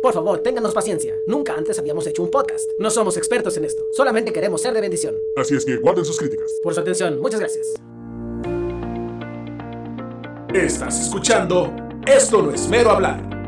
Por favor, ténganos paciencia. Nunca antes habíamos hecho un podcast. No somos expertos en esto. Solamente queremos ser de bendición. Así es que guarden sus críticas. Por su atención, muchas gracias. Estás escuchando Esto no es mero hablar.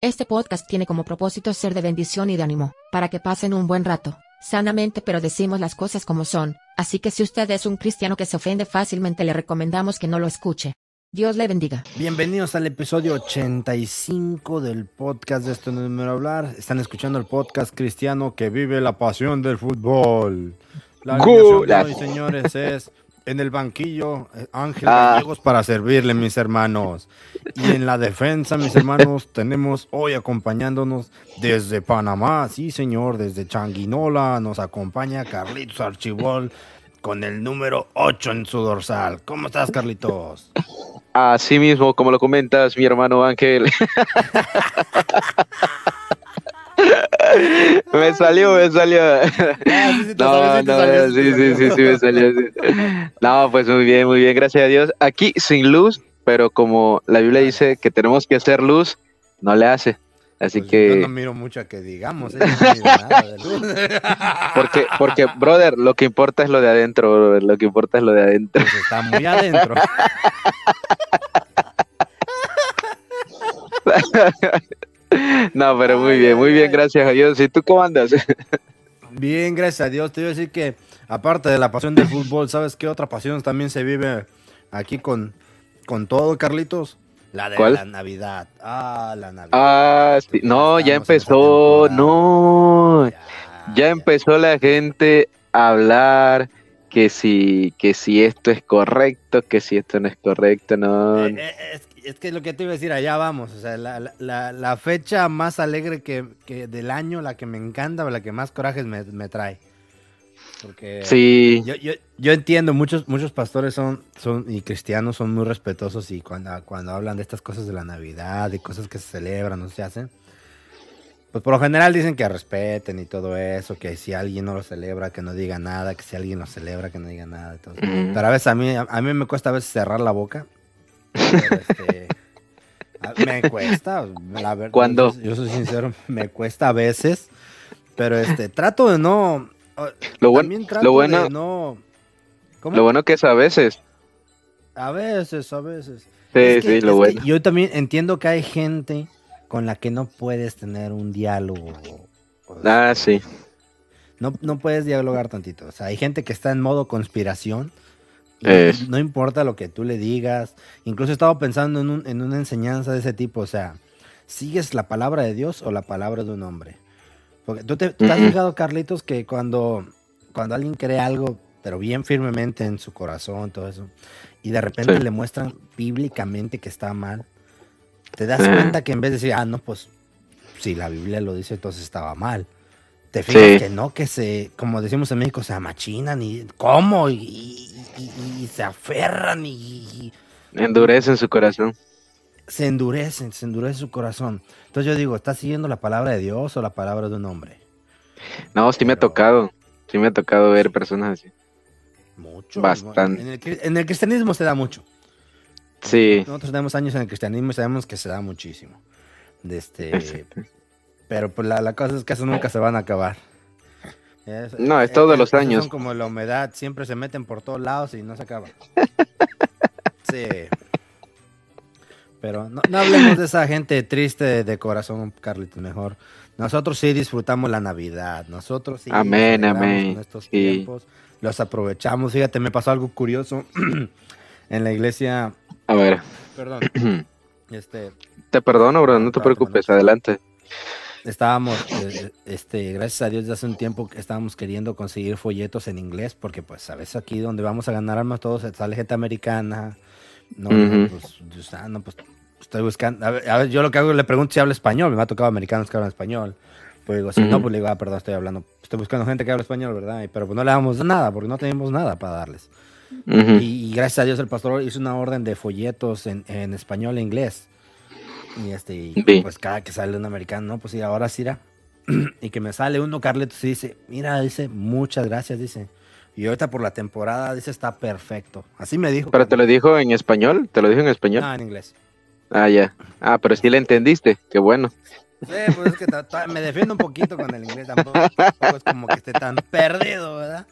Este podcast tiene como propósito ser de bendición y de ánimo, para que pasen un buen rato, sanamente pero decimos las cosas como son, así que si usted es un cristiano que se ofende fácilmente le recomendamos que no lo escuche. Dios le bendiga. Bienvenidos al episodio 85 del podcast de Esto no es mero hablar. Están escuchando el podcast cristiano que vive la pasión del fútbol. La alineación de hoy, señores, es en el banquillo eh, Ángel Ah. Gallegos para servirle, mis hermanos. Y en la defensa, mis hermanos, tenemos hoy acompañándonos desde Panamá, sí, señor, desde Changuinola, nos acompaña Carlitos Archibol con el número 8 en su dorsal. ¿Cómo estás, Carlitos? Así mismo, como lo comentas, mi hermano Ángel. me salió, me salió. No, no, sí, sí, sí, sí, me salió. sí. No, pues muy bien, muy bien, gracias a Dios. Aquí sin luz, pero como la Biblia dice que tenemos que hacer luz, no le hace. Así Pues Yo no que, miro mucho a que digamos, ¿eh? No nada de luz. porque, porque, brother, lo que importa es lo de adentro, brother, lo que importa es lo de adentro. Pues está muy adentro. No, pero muy bien, muy bien, gracias a Dios. ¿Y tú cómo andas? Bien, gracias a Dios. Te iba a decir que, aparte de la pasión del fútbol, ¿sabes qué otra pasión también se vive aquí con, con todo, Carlitos? La de ¿Cuál? la Navidad. Ah, la Navidad. Ah, sí. No, ya empezó, no. Ya, Ya empezó la gente a hablar que si, que si esto es correcto, que si esto no es correcto, no. Eh, eh, es, es que lo que te iba a decir, allá vamos. O sea, la, la- fecha más alegre que, que del año, la que me encanta, la que más corajes me, me trae. Porque Sí, yo, yo, yo entiendo, muchos, muchos pastores son, son y cristianos son muy respetuosos y cuando, cuando hablan de estas cosas de la Navidad, de cosas que se celebran o se hacen, pues por lo general dicen que respeten y todo eso, que si alguien no lo celebra, que no diga nada, que si alguien lo celebra, que no diga nada. Ujú. Pero a veces a mí, a mí me cuesta a veces cerrar la boca. Pero, este, a- me cuesta, la verdad. ¿Cuándo? Yo, soy sincero, me cuesta a veces, pero este, trato de no. Lo buen- trato lo bueno- de no. ¿Cómo? lo bueno que es a veces. A veces, a veces. Sí, Es que- sí, lo bueno. yo también entiendo que hay gente con la que no puedes tener un diálogo. Ah, sí. No, no puedes dialogar tantito. O sea, hay gente que está en modo conspiración. Es. No importa lo que tú le digas. Incluso he estado pensando en, un- en una enseñanza de ese tipo. O sea, ¿sigues la palabra de Dios o la palabra de un hombre? Porque tú te, tú has fijado, Carlitos, que cuando, cuando alguien cree algo, pero bien firmemente en su corazón, todo eso, y de repente Sí. le muestran bíblicamente que está mal, te das Ajá. cuenta que en vez de decir, ah, no, pues si la Biblia lo dice, entonces estaba mal. Te fijas Sí. que no, que se, como decimos en México, se amachinan y cómo, y, y- y- y se aferran y, y Endurece en su corazón. se endurecen, se endurece su corazón. Entonces yo digo, ¿estás siguiendo la palabra de Dios o la palabra de un hombre? No, sí me ha tocado. Sí me ha tocado ver personas así. Mucho. Bastante. En el, cri- en el cristianismo se da mucho. Sí. Nosotros tenemos años en el cristianismo y sabemos que se da muchísimo. De este, Exacto. pero pues la, la cosa es que eso nunca se van a acabar. Es- No, es eh, todos eh, los años. Son como la humedad, siempre se meten por todos lados y no se acaba. Sí. Pero no, no hablemos de esa gente triste de, de corazón, Carlitos, mejor. Nosotros sí disfrutamos la Navidad. Nosotros sí. Amén, amén, con estos sí. tiempos. Los aprovechamos. Fíjate, me pasó algo curioso en la iglesia. A ver. Perdón. Este, Te perdono, bro. No te Claro, preocupes. Adelante. estábamos, eh, este, gracias a Dios, de hace un tiempo que estábamos queriendo conseguir folletos en inglés, porque pues a veces aquí donde vamos a ganar armas todos sale gente americana. No, pues, yo, no, pues estoy buscando. A ver, a ver, yo lo que hago le pregunto si habla español, me ha tocado americanos que hablan español. Pues digo, si no, pues le digo, ah, perdón, estoy hablando, estoy buscando gente que habla español, ¿verdad? Pero pues no le damos nada, porque no tenemos nada para darles. Ujú. Y, y gracias a Dios el pastor hizo una orden de folletos en, en español e inglés. Y este, y, pues cada que sale un americano, no, pues sí, ahora sí y que me sale uno, Carletos, y dice, mira, dice, muchas gracias, dice, Y ahorita por la temporada dice está perfecto. Así me dijo. ¿Pero te lo dijo en español? ¿Te lo dijo en español? No, en inglés. Ah, ya. Ah, pero sí le entendiste. Qué bueno. Sí, pues es que me defiendo un poquito con el inglés. Tampoco, tampoco, es como que esté tan perdido, ¿verdad?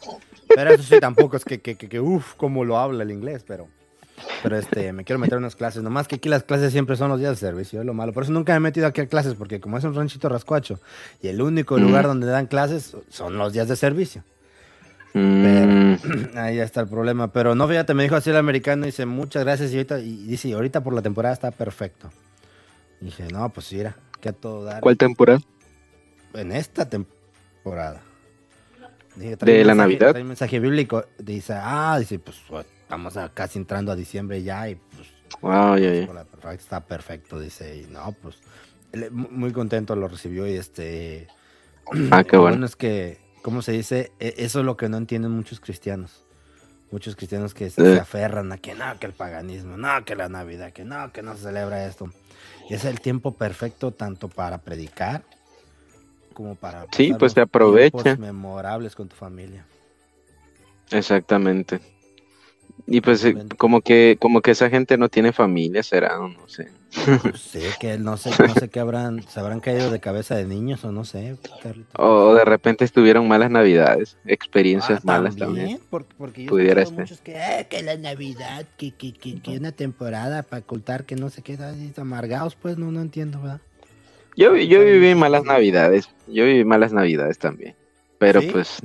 Pero eso sí, tampoco es que, que, que, que uff, cómo lo habla el inglés, pero... Pero este, me quiero meter en unas clases. Nomás que aquí las clases siempre son los días de servicio, es lo malo. Por eso nunca me he metido aquí a clases, porque como es un ranchito rascuacho y el único lugar donde dan clases son los días de servicio. Mm. ahí está el problema. Pero no, fíjate, me dijo así el americano, dice muchas gracias y ahorita, y dice, ahorita por la temporada está perfecto. Y dije, no, pues mira, que a todo dar. ¿Cuál temporada? En esta temporada. De la Navidad. Trae mensaje bíblico. Dice, ah, dice, pues estamos casi entrando a diciembre ya y pues. Wow, ya, ya. Está perfecto, dice. Y no, pues muy contento lo recibió y este. Ah, qué bueno. bueno es que ¿cómo se dice? E, eso es lo que no entienden muchos cristianos. Muchos cristianos que se, aferran a que no, que el paganismo, no, que la Navidad, que no, que no se celebra esto. Y es el tiempo perfecto tanto para predicar como para sí, pues te aprovecha. memorables con tu familia. Exactamente. Y pues eh, como que como que esa gente no tiene familia, será, no sé. No sé, que no sé, no sé qué habrán, se habrán caído de cabeza de niños o no sé. O de repente estuvieron malas navidades, experiencias ah, malas también. Porque, porque yo Pudiera muchos que, eh, que la Navidad, que, que, que, que, una temporada para ocultar que no sé qué, amargados, pues no, no entiendo, ¿verdad? Yo, yo viví malas navidades, yo viví malas navidades también, pero pues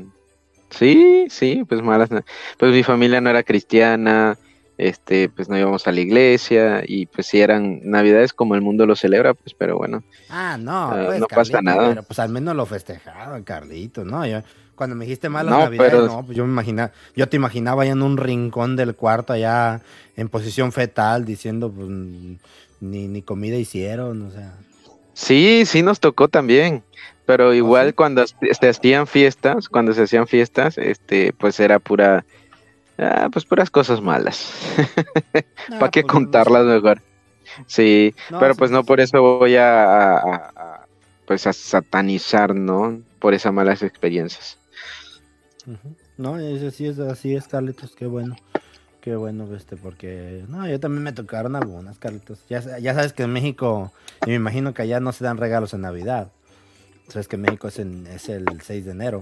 Sí, sí, pues malas. Pues mi familia no era cristiana, este, pues no íbamos a la iglesia y pues si eran navidades como el mundo lo celebra, pues pero bueno. Ah, no, ah, pues, no pasa nada. Pero pues al menos lo festejaban, Carlito, ¿no? Yo, cuando me dijiste malas navidades, no, pues yo me imaginaba, yo te imaginaba allá en un rincón del cuarto allá en posición fetal diciendo pues ni, ni comida hicieron, o sea. Sí, sí nos tocó también. Pero igual cuando se hacían fiestas, cuando se hacían fiestas, este, pues era pura, ah, pues puras cosas malas. ¿Para qué pues, contarlas mejor? Sí, pero pues no por eso voy a, pues a satanizar, ¿no? Por esas malas experiencias. No, así es, así es, Carlitos, qué bueno. Qué bueno, este, porque no, yo también me tocaron algunas, Carlitos. Ya, ya sabes que en México, y me imagino que allá no se dan regalos en Navidad. Sabes que México es, es el 6 de enero.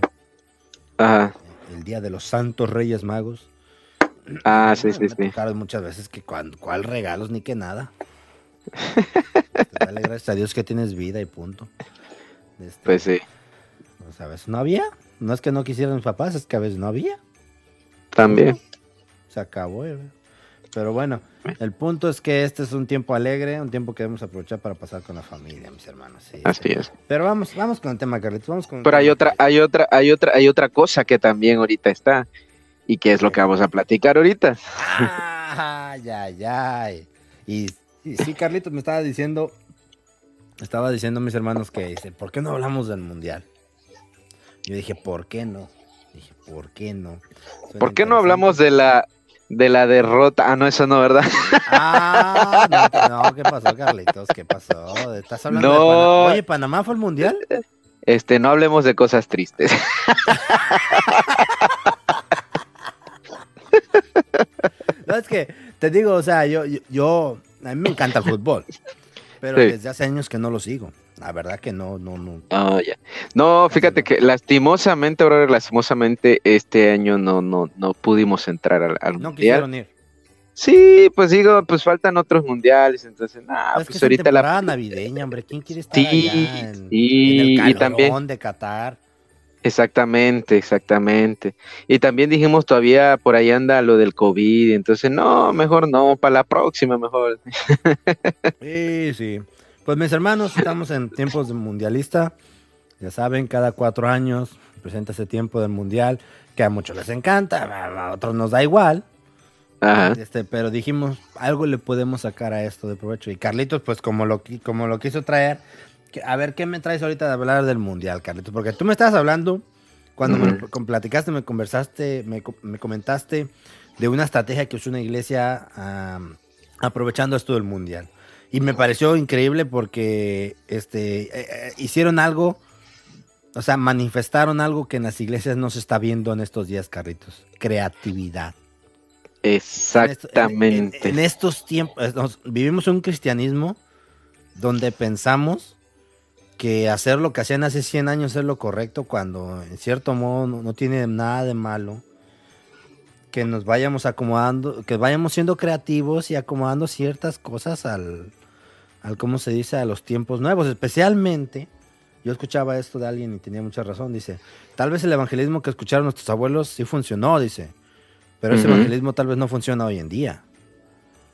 Ajá. El día de los Santos Reyes Magos. Ah, sí, sí, sí. muchas veces que cuál, cuál regalos ni que nada. Dale gracias a Dios que tienes vida y punto. Este, pues sí. Pues a veces no había. No es que no quisieran mis papás, es que a veces no había. También. Se acabó. Eh. Pero bueno, el punto es que este es un tiempo alegre, un tiempo que debemos aprovechar para pasar con la familia, mis hermanos. Así es. Pero vamos, vamos con el tema, Carlitos. Vamos con Pero hay otra, hay otra, hay otra, hay otra cosa que también ahorita está y que es lo que vamos a platicar ahorita. Ay, ay, ay. Y, y sí, Carlitos me estaba diciendo, estaba diciendo mis hermanos que dice, ¿por qué no hablamos del mundial? Yo dije, ¿por qué no? Dije, ¿por qué no? ¿Por qué no hablamos de la de la derrota. Ah, no, eso no, ¿verdad? Ah, no, no, ¿qué pasó, Carlitos? ¿Qué pasó? ¿Estás hablando de Panamá? Oye, ¿Panamá fue el mundial? Este, no hablemos de cosas tristes. no, es que te digo, o sea, yo, yo, a mí me encanta el fútbol, pero desde hace años que no lo sigo. La verdad que no, no, no. Oh, ya. No, fíjate que lastimosamente, ahora lastimosamente, este año no, no, no pudimos entrar al, al no quisieron ir. Sí, pues digo, pues faltan otros mundiales, entonces, nada, pues que ahorita la navideña, hombre, ¿quién quiere estar sí, allá en, sí, el y también de Qatar? Exactamente, exactamente. Y también dijimos todavía por ahí anda lo del COVID, entonces no, mejor no, para la próxima mejor. Sí, sí. Pues mis hermanos, estamos en tiempos de mundialista. Ya saben, cada cuatro años presenta ese tiempo del mundial, que a muchos les encanta, a otros nos da igual. Este, pero dijimos, algo le podemos sacar a esto de provecho. Y Carlitos, pues como lo, como lo quiso traer, a ver, ¿qué me traes ahorita de hablar del mundial, Carlitos? Porque tú me estabas hablando, cuando me platicaste, me conversaste, me, comentaste de una estrategia que usó una iglesia aprovechando esto del mundial. Y me pareció increíble porque este, eh, eh, hicieron algo, o sea, manifestaron algo que en las iglesias no se está viendo en estos días, Carritos. creatividad. Exactamente. En, estos tiempos, eh, vivimos un cristianismo donde pensamos que hacer lo que hacían hace 100 años es lo correcto cuando en cierto modo no, tiene nada de malo que nos vayamos acomodando, que vayamos siendo creativos y acomodando ciertas cosas al, al ¿cómo se dice?, a los tiempos nuevos, especialmente, yo escuchaba esto de alguien y tenía mucha razón, dice, tal vez el evangelismo que escucharon nuestros abuelos sí funcionó, dice, pero ese evangelismo tal vez no funciona hoy en día.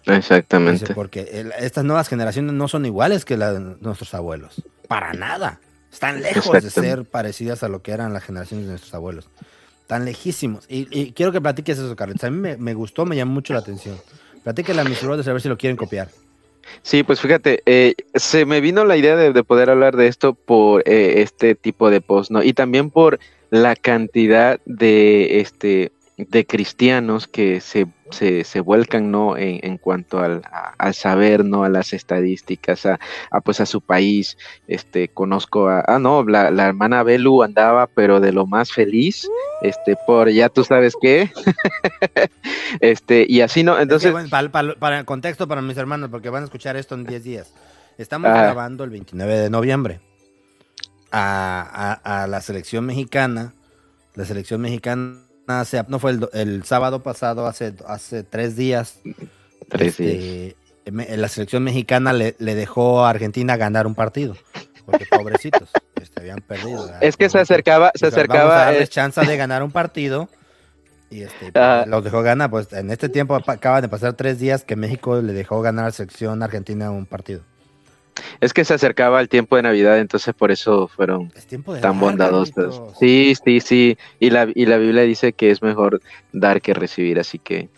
Exactamente. porque estas nuevas generaciones no son iguales que las de nuestros abuelos. Para nada. Están lejos de ser parecidas a lo que eran las generaciones de nuestros abuelos. Están lejísimos. Y, quiero que platiques eso, Carlos. A mí me, gustó, me llamó mucho la atención. Platíquela a mis brothers a ver si lo quieren copiar. Sí, pues fíjate, eh, se me vino la idea de, poder hablar de esto por eh, este tipo de post, ¿no? Y también por la cantidad de este de cristianos que se, se, se vuelcan ¿no? En, en cuanto al, al, saber, ¿no? a las estadísticas, a, a, pues a su país. Este, conozco a, ah, no, la, la, hermana Belu andaba, pero de lo más feliz, este, por ya tú sabes qué. este, y así no, entonces. para, el contexto para mis hermanos, porque van a escuchar esto en 10 días. Estamos grabando el 29 de noviembre a, a, a la selección mexicana. La selección mexicana no fue el, sábado pasado, hace, hace tres días. Tres este, La selección mexicana le, dejó a Argentina ganar un partido. Porque pobrecitos, este, habían perdido. Es que se acercaba, se acercaba. Vamos a chance de ganar un partido. Y este, los dejó ganar. Pues en este tiempo acaban de pasar tres días que México le dejó ganar a la selección argentina un partido. Es que se acercaba el tiempo de Navidad, entonces por eso fueron tan bondadosos. Sí, sí, sí. Y la, y la Biblia dice que es mejor dar que recibir, así que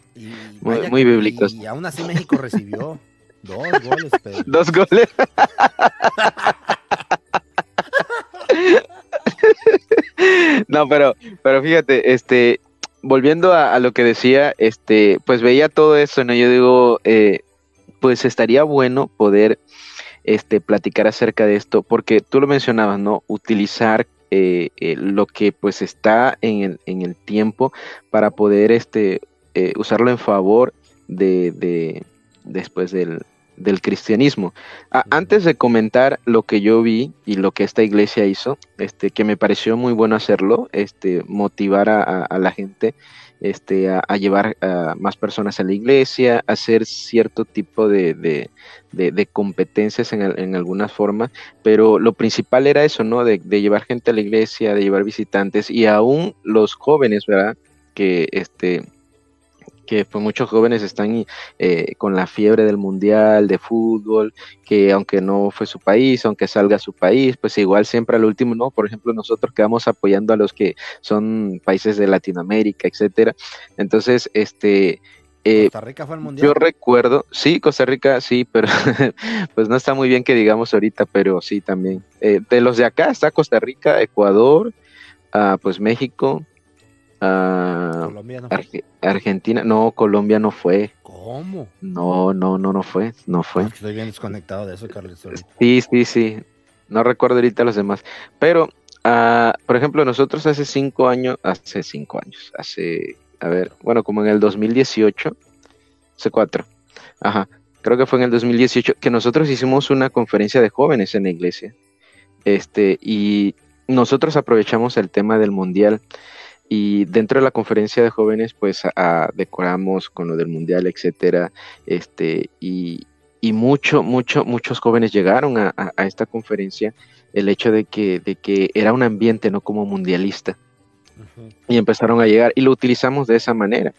muy, muy bíblicos. Y aún así México recibió dos goles. Dos goles. no, pero, pero fíjate, este, volviendo a, lo que decía, este, pues veía todo eso, ¿no? Yo digo, eh, pues estaría bueno poder este, platicar acerca de esto, porque tú lo mencionabas, ¿no? Utilizar eh, eh, lo que pues está en el, en el tiempo para poder este, eh, usarlo en favor de, de después del, del cristianismo. antes de comentar lo que yo vi y lo que esta iglesia hizo, este, que me pareció muy bueno hacerlo, este, motivar a, a la gente este, a, llevar a más personas a la iglesia, hacer cierto tipo de, de, competencias en, en, algunas formas, pero lo principal era eso, ¿no? De, llevar gente a la iglesia, de llevar visitantes y aún los jóvenes, ¿verdad? Que este que pues muchos jóvenes están eh, con la fiebre del mundial de fútbol, que aunque no fue su país, aunque salga su país, pues igual siempre al último, ¿no? Por ejemplo, nosotros quedamos apoyando a los que son países de Latinoamérica, etcétera. Entonces, este... Eh, Costa Rica fue el mundial. Yo recuerdo, sí, Costa Rica, sí, pero pues no está muy bien que digamos ahorita, pero sí también. Eh, de los de acá está Costa Rica, Ecuador, ah, pues México, Ah, Argentina, no, Colombia no fue. ¿Cómo? No, no, no, no fue, no fue. Estoy bien desconectado de eso, Carlos. Sí, sí, sí. No recuerdo ahorita los demás. Pero, uh, por ejemplo, nosotros hace cinco años, hace cinco años, hace, a ver, bueno, como en el 2018, hace cuatro, ajá, creo que fue en el 2018 que nosotros hicimos una conferencia de jóvenes en la iglesia. Este, y nosotros aprovechamos el tema del mundial y dentro de la conferencia de jóvenes, pues decoramos con lo del mundial, etcétera. Este, y, y mucho, mucho, muchos jóvenes llegaron a, esta conferencia el hecho de que, de que era un ambiente no como mundialista. Y empezaron a llegar y lo utilizamos de esa manera.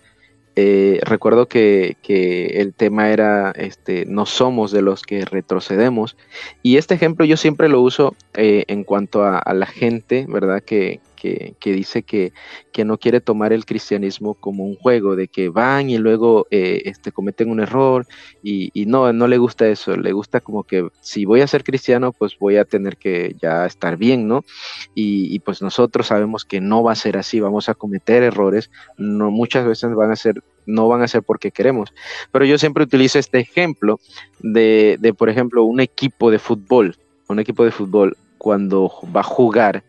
Eh, recuerdo que, que, el tema era, este, no somos de los que retrocedemos. Y este ejemplo yo siempre lo uso eh, en cuanto a, a, la gente, ¿verdad? Que, que, dice que, que, no quiere tomar el cristianismo como un juego, de que van y luego eh, este, cometen un error y, no, no le gusta eso, le gusta como que si voy a ser cristiano, pues voy a tener que ya estar bien, ¿no? Y, pues nosotros sabemos que no va a ser así, vamos a cometer errores, no, muchas veces van a ser no van a ser porque queremos. Pero yo siempre utilizo este ejemplo de, de, por ejemplo, un equipo de fútbol. Un equipo de fútbol cuando va a jugar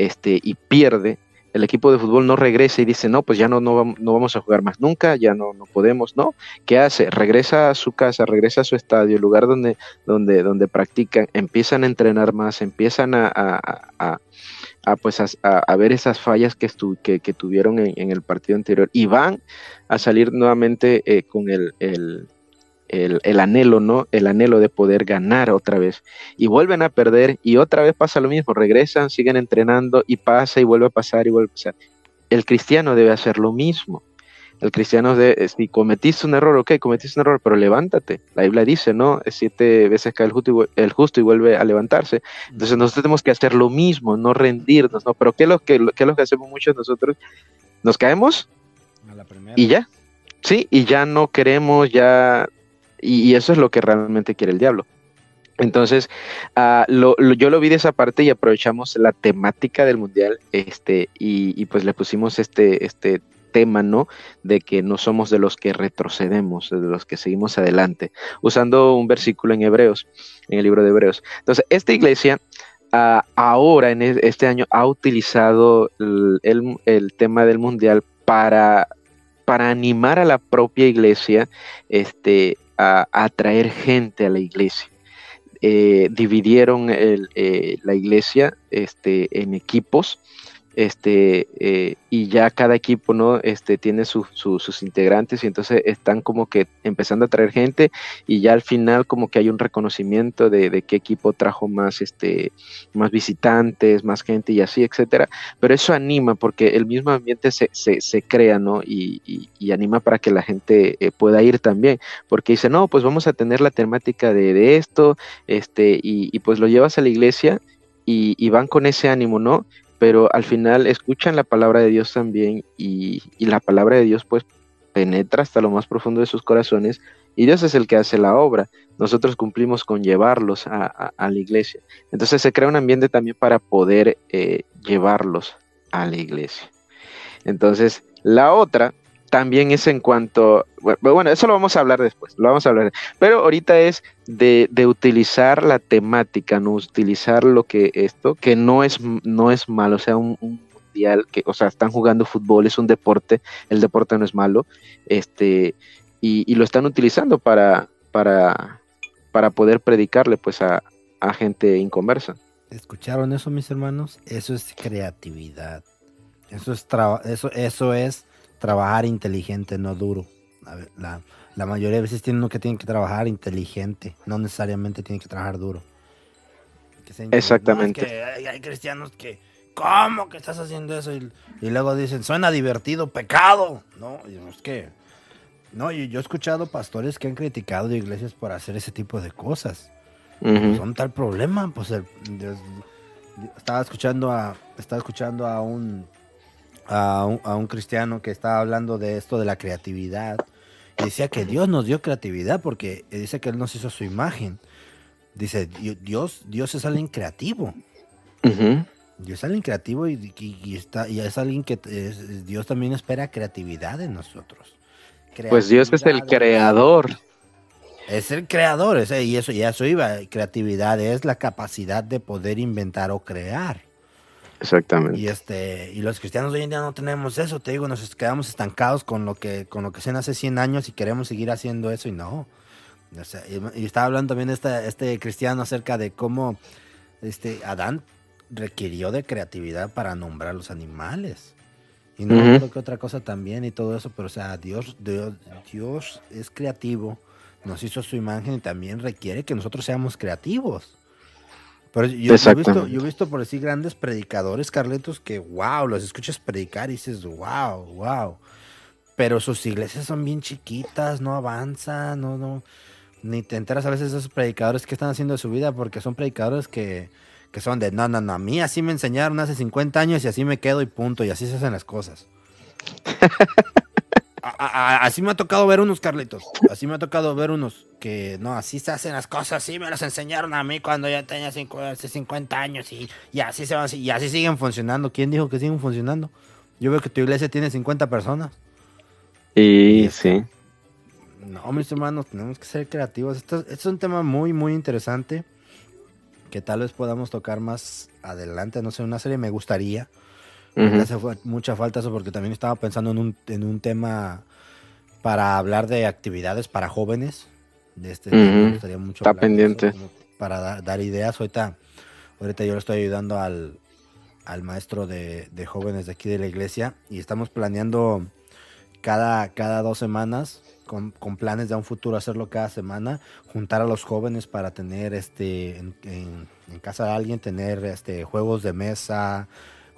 este, y pierde, el equipo de fútbol no regresa y dice, no, pues ya no, no, vamos a jugar más nunca, ya no, no podemos, ¿no? ¿Qué hace? Regresa a su casa, regresa a su estadio, el lugar donde, donde, donde practican, empiezan a entrenar más, empiezan a, a, pues a, ver esas fallas que, que, tuvieron en, el partido anterior y van a salir nuevamente eh, con el el, anhelo, ¿no? El anhelo de poder ganar otra vez. Y vuelven a perder y otra vez pasa lo mismo, regresan, siguen entrenando y pasa y vuelve a pasar y vuelve a pasar. El cristiano debe hacer lo mismo. El cristiano, de, si cometiste un error, ok, cometiste un error, pero levántate. La Biblia dice, ¿no? Siete veces cae el justo, y, el justo y vuelve a levantarse. Entonces nosotros tenemos que hacer lo mismo, no rendirnos, ¿no? Pero ¿qué es lo que, qué es lo que hacemos muchos nosotros? Nos caemos y ya. Sí, y ya no queremos, ya y, eso es lo que realmente quiere el diablo. Entonces, ah, yo lo vi de esa parte y aprovechamos la temática del mundial, este, y, pues le pusimos este, este tema, ¿no? De que no somos de los que retrocedemos, de los que seguimos adelante, usando un versículo en Hebreos, en el libro de Hebreos. Entonces, esta iglesia ah, ahora, en este año, ha utilizado el, el tema del mundial para para animar a la propia iglesia este, a, atraer gente a la iglesia. Eh, dividieron eh, la iglesia este, en equipos este, eh, y ya cada equipo, ¿no? Este, tiene sus integrantes y entonces están como que empezando a traer gente y ya al final como que hay un reconocimiento de, qué equipo trajo más, este, más visitantes, más gente y así, etcétera. Pero eso anima porque el mismo ambiente se, se, crea, ¿no? Y, anima para que la gente eh, pueda ir también, porque dice, no, pues vamos a tener la temática de, esto, este, y, pues lo llevas a la iglesia y, y, van con ese ánimo, ¿no? Pero al final escuchan la palabra de Dios también y, la palabra de Dios pues penetra hasta lo más profundo de sus corazones y Dios es el que hace la obra. Nosotros cumplimos con llevarlos a, la iglesia. Entonces se crea un ambiente también para poder eh, llevarlos a la iglesia. Entonces, la otra también es en cuanto, bueno, eso lo vamos a hablar después, lo vamos a hablar, pero ahorita es de, utilizar la temática, no utilizar lo que esto, que no es, no es malo, o sea, un, mundial, que, o sea, están jugando fútbol, es un deporte, el deporte no es malo, este, y, lo están utilizando para, para, para poder predicarle pues a, a gente inconversa. ¿Escucharon eso, mis hermanos? Eso es creatividad. Eso es, eso, eso es trabajar inteligente, no duro. La, la mayoría de veces tiene uno que tiene que trabajar inteligente, no necesariamente tiene que trabajar duro. Exactamente. hay, cristianos que, ¿cómo que estás haciendo eso? Y, luego dicen, suena divertido, pecado. No, es que, no, yo, yo, he escuchado pastores que han criticado de iglesias por hacer ese tipo de cosas. Son tal problema, pues estaba escuchando a, estaba escuchando a un a un, cristiano que estaba hablando de esto de la creatividad. Y decía que Dios nos dio creatividad porque dice que Él nos hizo su imagen. Dice, Dios, Dios es alguien creativo. Dios es alguien creativo y, está, y es alguien que Dios también espera creatividad de nosotros. pues Dios es el creador. Es el creador, y eso ya eso iba. Creatividad es la capacidad de poder inventar o crear. Exactamente. Y este, y los cristianos hoy en día no tenemos eso, te digo, nos quedamos estancados con lo que, con lo que se hace 100 años y queremos seguir haciendo eso y no. y, estaba hablando también este, este cristiano acerca de cómo este Adán requirió de creatividad para nombrar los animales. Y no creo que otra cosa también y todo eso, pero o sea, Dios, Dios, Dios es creativo, nos hizo su imagen y también requiere que nosotros seamos creativos. Pero yo, he visto, yo he visto por así grandes predicadores, Carletos, que wow, los escuchas predicar y dices, wow, wow. Pero sus iglesias son bien chiquitas, no avanzan, no, no. Ni te enteras a veces de esos predicadores que están haciendo de su vida, porque son predicadores que, que son de, no, no, no, a mí así me enseñaron hace 50 años y así me quedo y punto, y así se hacen las cosas. así me ha tocado ver unos, Carlitos. Así me ha tocado ver unos que no, así se hacen las cosas. Así me las enseñaron a mí cuando ya tenía 50 años y, y, así se van, y así siguen funcionando. ¿Quién dijo que siguen funcionando? Yo veo que tu iglesia tiene 50 personas. Y, sí. No, mis hermanos, tenemos que ser creativos. Esto, esto, es un tema muy, muy interesante que tal vez podamos tocar más adelante. No sé, una serie me gustaría Me hace mucha falta eso porque también estaba pensando en un, en un tema para hablar de actividades para jóvenes. De este, me gustaría mucho Está pendiente. para dar, ideas. Ahorita, ahorita yo le estoy ayudando al, al maestro de, de, jóvenes de aquí de la iglesia y estamos planeando cada, cada dos semanas con, con, planes de un futuro hacerlo cada semana, juntar a los jóvenes para tener este en, en, casa de alguien, tener este juegos de mesa,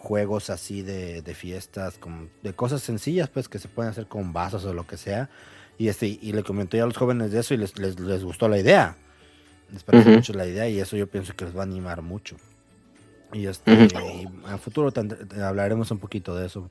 juegos así de, de fiestas, con, de cosas sencillas pues que se pueden hacer con vasos o lo que sea. Y este, y le comenté a los jóvenes de eso y les, les, les gustó la idea. Les parece mucho la idea y eso yo pienso que les va a animar mucho. Y este, y en futuro hablaremos un poquito de eso.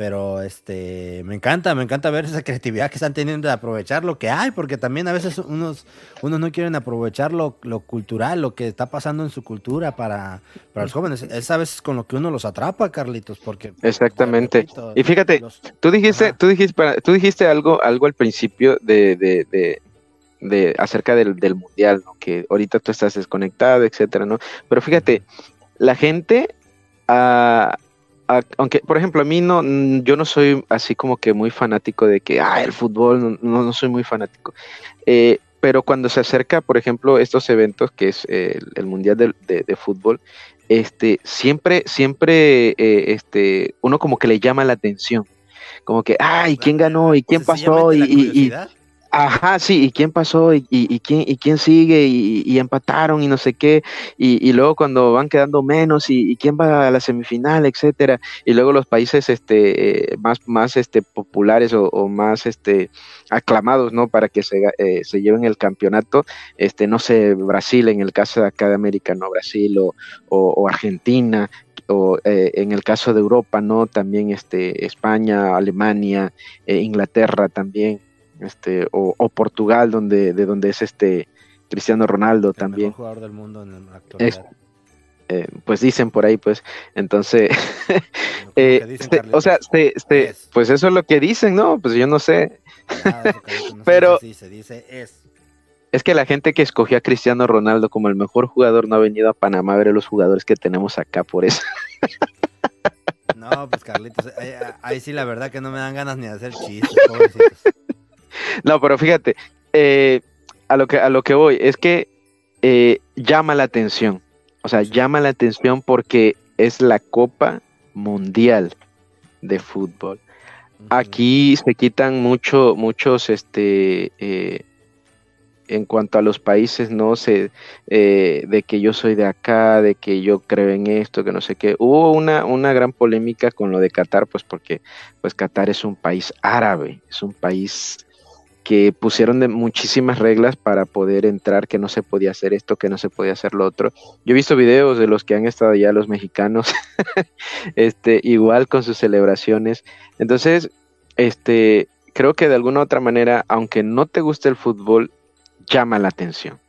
Pero este, me encanta, me encanta ver esa creatividad que están teniendo de aprovechar lo que hay, porque también a veces unos, unos no quieren aprovechar lo, cultural, lo que está pasando en su cultura para, para los jóvenes. Es a veces con lo que uno los atrapa, Carlitos, porque... Exactamente. y fíjate, tú dijiste, tú dijiste, tú dijiste algo, algo al principio de, de, de, acerca del, del mundial, ¿no? que ahorita tú estás desconectado, etcétera, ¿no? Pero fíjate, la gente... Uh, aunque, por ejemplo, a mí no, yo no soy así como que muy fanático de que, ah, el fútbol, no, no soy muy fanático. Eh, pero cuando se acerca, por ejemplo, estos eventos, que es el Mundial de, Fútbol, este, siempre, siempre, eh, este, uno como que le llama la atención. Como que, ay, ¿quién ganó? ¿Y quién pasó? y, Ajá, sí, ¿y quién pasó? ¿Y, quién, y quién sigue? Y, empataron y no sé qué. Y, luego cuando van quedando menos y, quién va a la semifinal, etcétera. Y luego los países este, más, más este, populares o, más este, aclamados, ¿no? Para que se, eh, se lleven el campeonato. Este, no sé, Brasil, en el caso de acá de América, ¿no? Brasil o, o, Argentina, o eh, en el caso de Europa, ¿no? También este, España, Alemania, eh, Inglaterra también este, o, Portugal, donde, de donde es este Cristiano Ronaldo también. jugador del mundo en la actualidad. Eh, pues dicen por ahí, pues, entonces, eh, este, o sea, este, este, pues eso es lo que dicen, ¿no? Pues yo no sé. Pero dice, es. es que la gente que escogió a Cristiano Ronaldo como el mejor jugador no ha venido a Panamá a ver a los jugadores que tenemos acá por eso. No, pues Carlitos, ahí, sí la verdad que no me dan ganas ni de hacer chistes, pobrecitos. No, pero fíjate, eh, a, lo que, a lo que voy es que eh, llama la atención. O sea, llama la atención porque es la Copa Mundial de Fútbol. Aquí se quitan mucho, muchos, este, eh, en cuanto a los países, no sé, de que yo soy de acá, de que yo creo en esto, que no sé qué. Hubo una, una gran polémica con lo de Qatar, pues porque pues Qatar es un país árabe, es un país que pusieron de muchísimas reglas para poder entrar, que no se podía hacer esto, que no se podía hacer lo otro. Yo he visto videos de los que han estado allá los mexicanos, este, igual con sus celebraciones. Entonces, este, creo que de alguna u otra manera, aunque no te guste el fútbol, llama la atención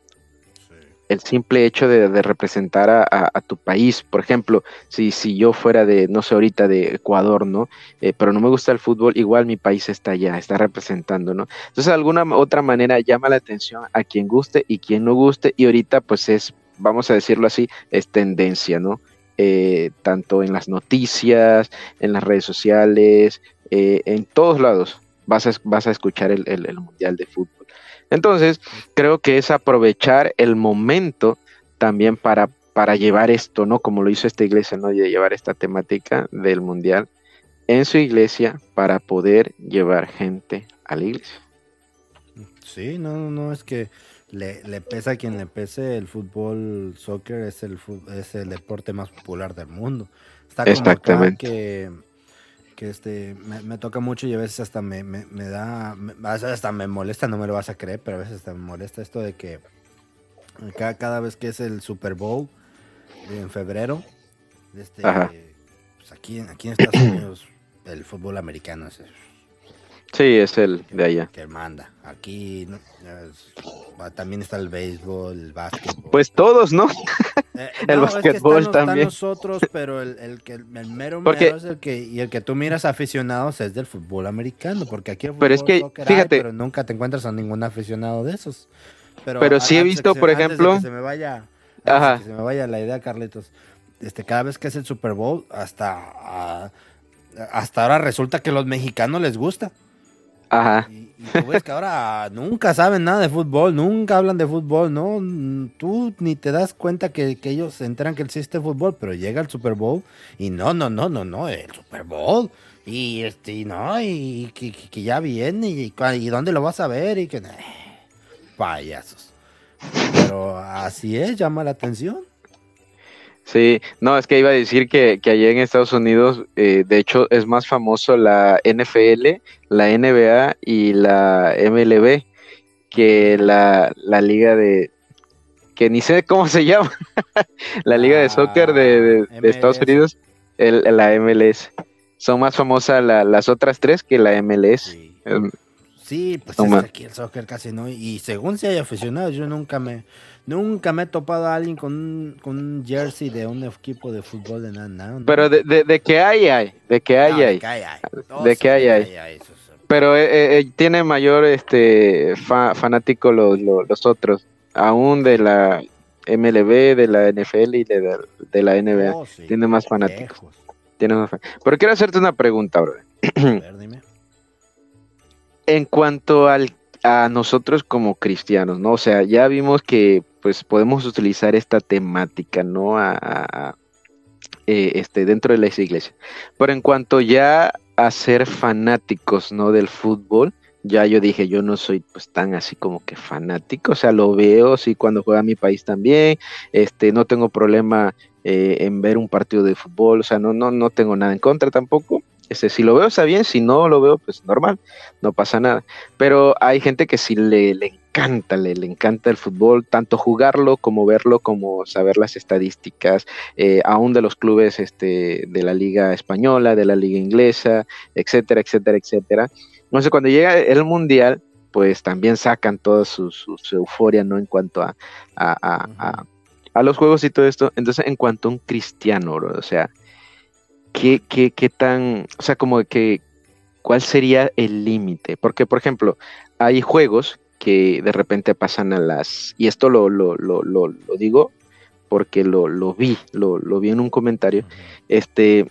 el simple hecho de, representar a, tu país. Por ejemplo, si, si yo fuera de, no sé, ahorita de Ecuador, ¿no? Eh, pero no me gusta el fútbol, igual mi país está allá, está representando, ¿no? Entonces, de alguna otra manera llama la atención a quien guste y quien no guste, y ahorita pues es, vamos a decirlo así, es tendencia, ¿no? Eh, tanto en las noticias, en las redes sociales, eh, en todos lados vas a, vas a escuchar el, el Mundial de Fútbol. Entonces, creo que es aprovechar el momento también para, para llevar esto, ¿no? Como lo hizo esta iglesia, ¿no? De llevar esta temática del mundial en su iglesia para poder llevar gente a la iglesia. Sí, no, no, es que le, le pesa a quien le pese, el fútbol, soccer es el, es el deporte más popular del mundo. Está como Exactamente. que que este me, toca mucho y a veces hasta me, me, da, hasta me molesta, no me lo vas a creer, pero a veces hasta me molesta esto de que cada, cada vez que es el Super Bowl en febrero, este, pues aquí, aquí en Estados Unidos el fútbol americano es Sí, es el de allá. Que manda. Aquí también está el béisbol, el básquetbol. Pues todos, ¿no? Eh, el básquetbol también. nosotros, pero el, el, que, el mero mero es el que, y el que tú miras aficionados es del fútbol americano, porque aquí el pero es que, fíjate, pero nunca te encuentras a ningún aficionado de esos. Pero, pero sí he visto, por ejemplo, que se me vaya, Ajá. que se me vaya la idea, Carlitos. este, cada vez que es el Super Bowl, hasta, hasta ahora resulta que a los mexicanos les gusta. Ajá. Y, tú ves que ahora nunca saben nada de fútbol, nunca hablan de fútbol, ¿no? Tú ni te das cuenta que, ellos se enteran que existe fútbol, pero llega el Super Bowl y no, no, no, no, no, el Super Bowl. Y este, no, y que, ya viene, y, y, dónde lo vas a ver, y que. payasos. Pero así es, llama la atención. Sí, no, es que iba a decir que, que allá en Estados Unidos, eh, de hecho, es más famoso la NFL, la NBA y la MLB que la, liga de, que ni sé cómo se llama, la liga de soccer de, Estados Unidos, el, la MLS. Son más famosas las otras tres que la MLS. Sí, pues es aquí el soccer casi no. Y según se haya aficionado, yo nunca me nunca me he topado a alguien con un, con un jersey de un equipo de fútbol de nada. Pero de, de, de, que hay, hay. De que hay, hay. De que hay, hay. Pero eh, eh, eh, tiene mayor este fanático los, los, otros. Aún de la MLB, de la NFL y de, de la NBA. Oh, tiene más fanáticos. Tiene más Pero quiero hacerte una pregunta, bro. A ver, dime en cuanto al, a nosotros como cristianos, ¿no? O sea, ya vimos que pues podemos utilizar esta temática, ¿no? A, eh, este, dentro de la iglesia. Pero en cuanto ya a ser fanáticos, ¿no? Del fútbol, ya yo dije, yo no soy pues tan así como que fanático, o sea, lo veo, sí, cuando juega mi país también, este, no tengo problema eh, en ver un partido de fútbol, o sea, no, no, no tengo nada en contra tampoco, este, si lo veo está bien, si no lo veo, pues normal, no pasa nada. Pero hay gente que sí le, encanta, le, le, encanta el fútbol, tanto jugarlo como verlo, como saber las estadísticas, eh, aún de los clubes este, de la liga española, de la liga inglesa, etcétera, etcétera, etcétera. Entonces cuando llega el mundial, pues también sacan toda su, euforia, ¿no? En cuanto a, a, a, los juegos y todo esto. Entonces, en cuanto a un cristiano, o sea, ¿qué, qué, qué tan, o sea, como que, cuál sería el límite? Porque, por ejemplo, hay juegos que de repente pasan a las, y esto lo, lo, lo, lo, digo porque lo, lo vi, lo, lo, vi en un comentario, este,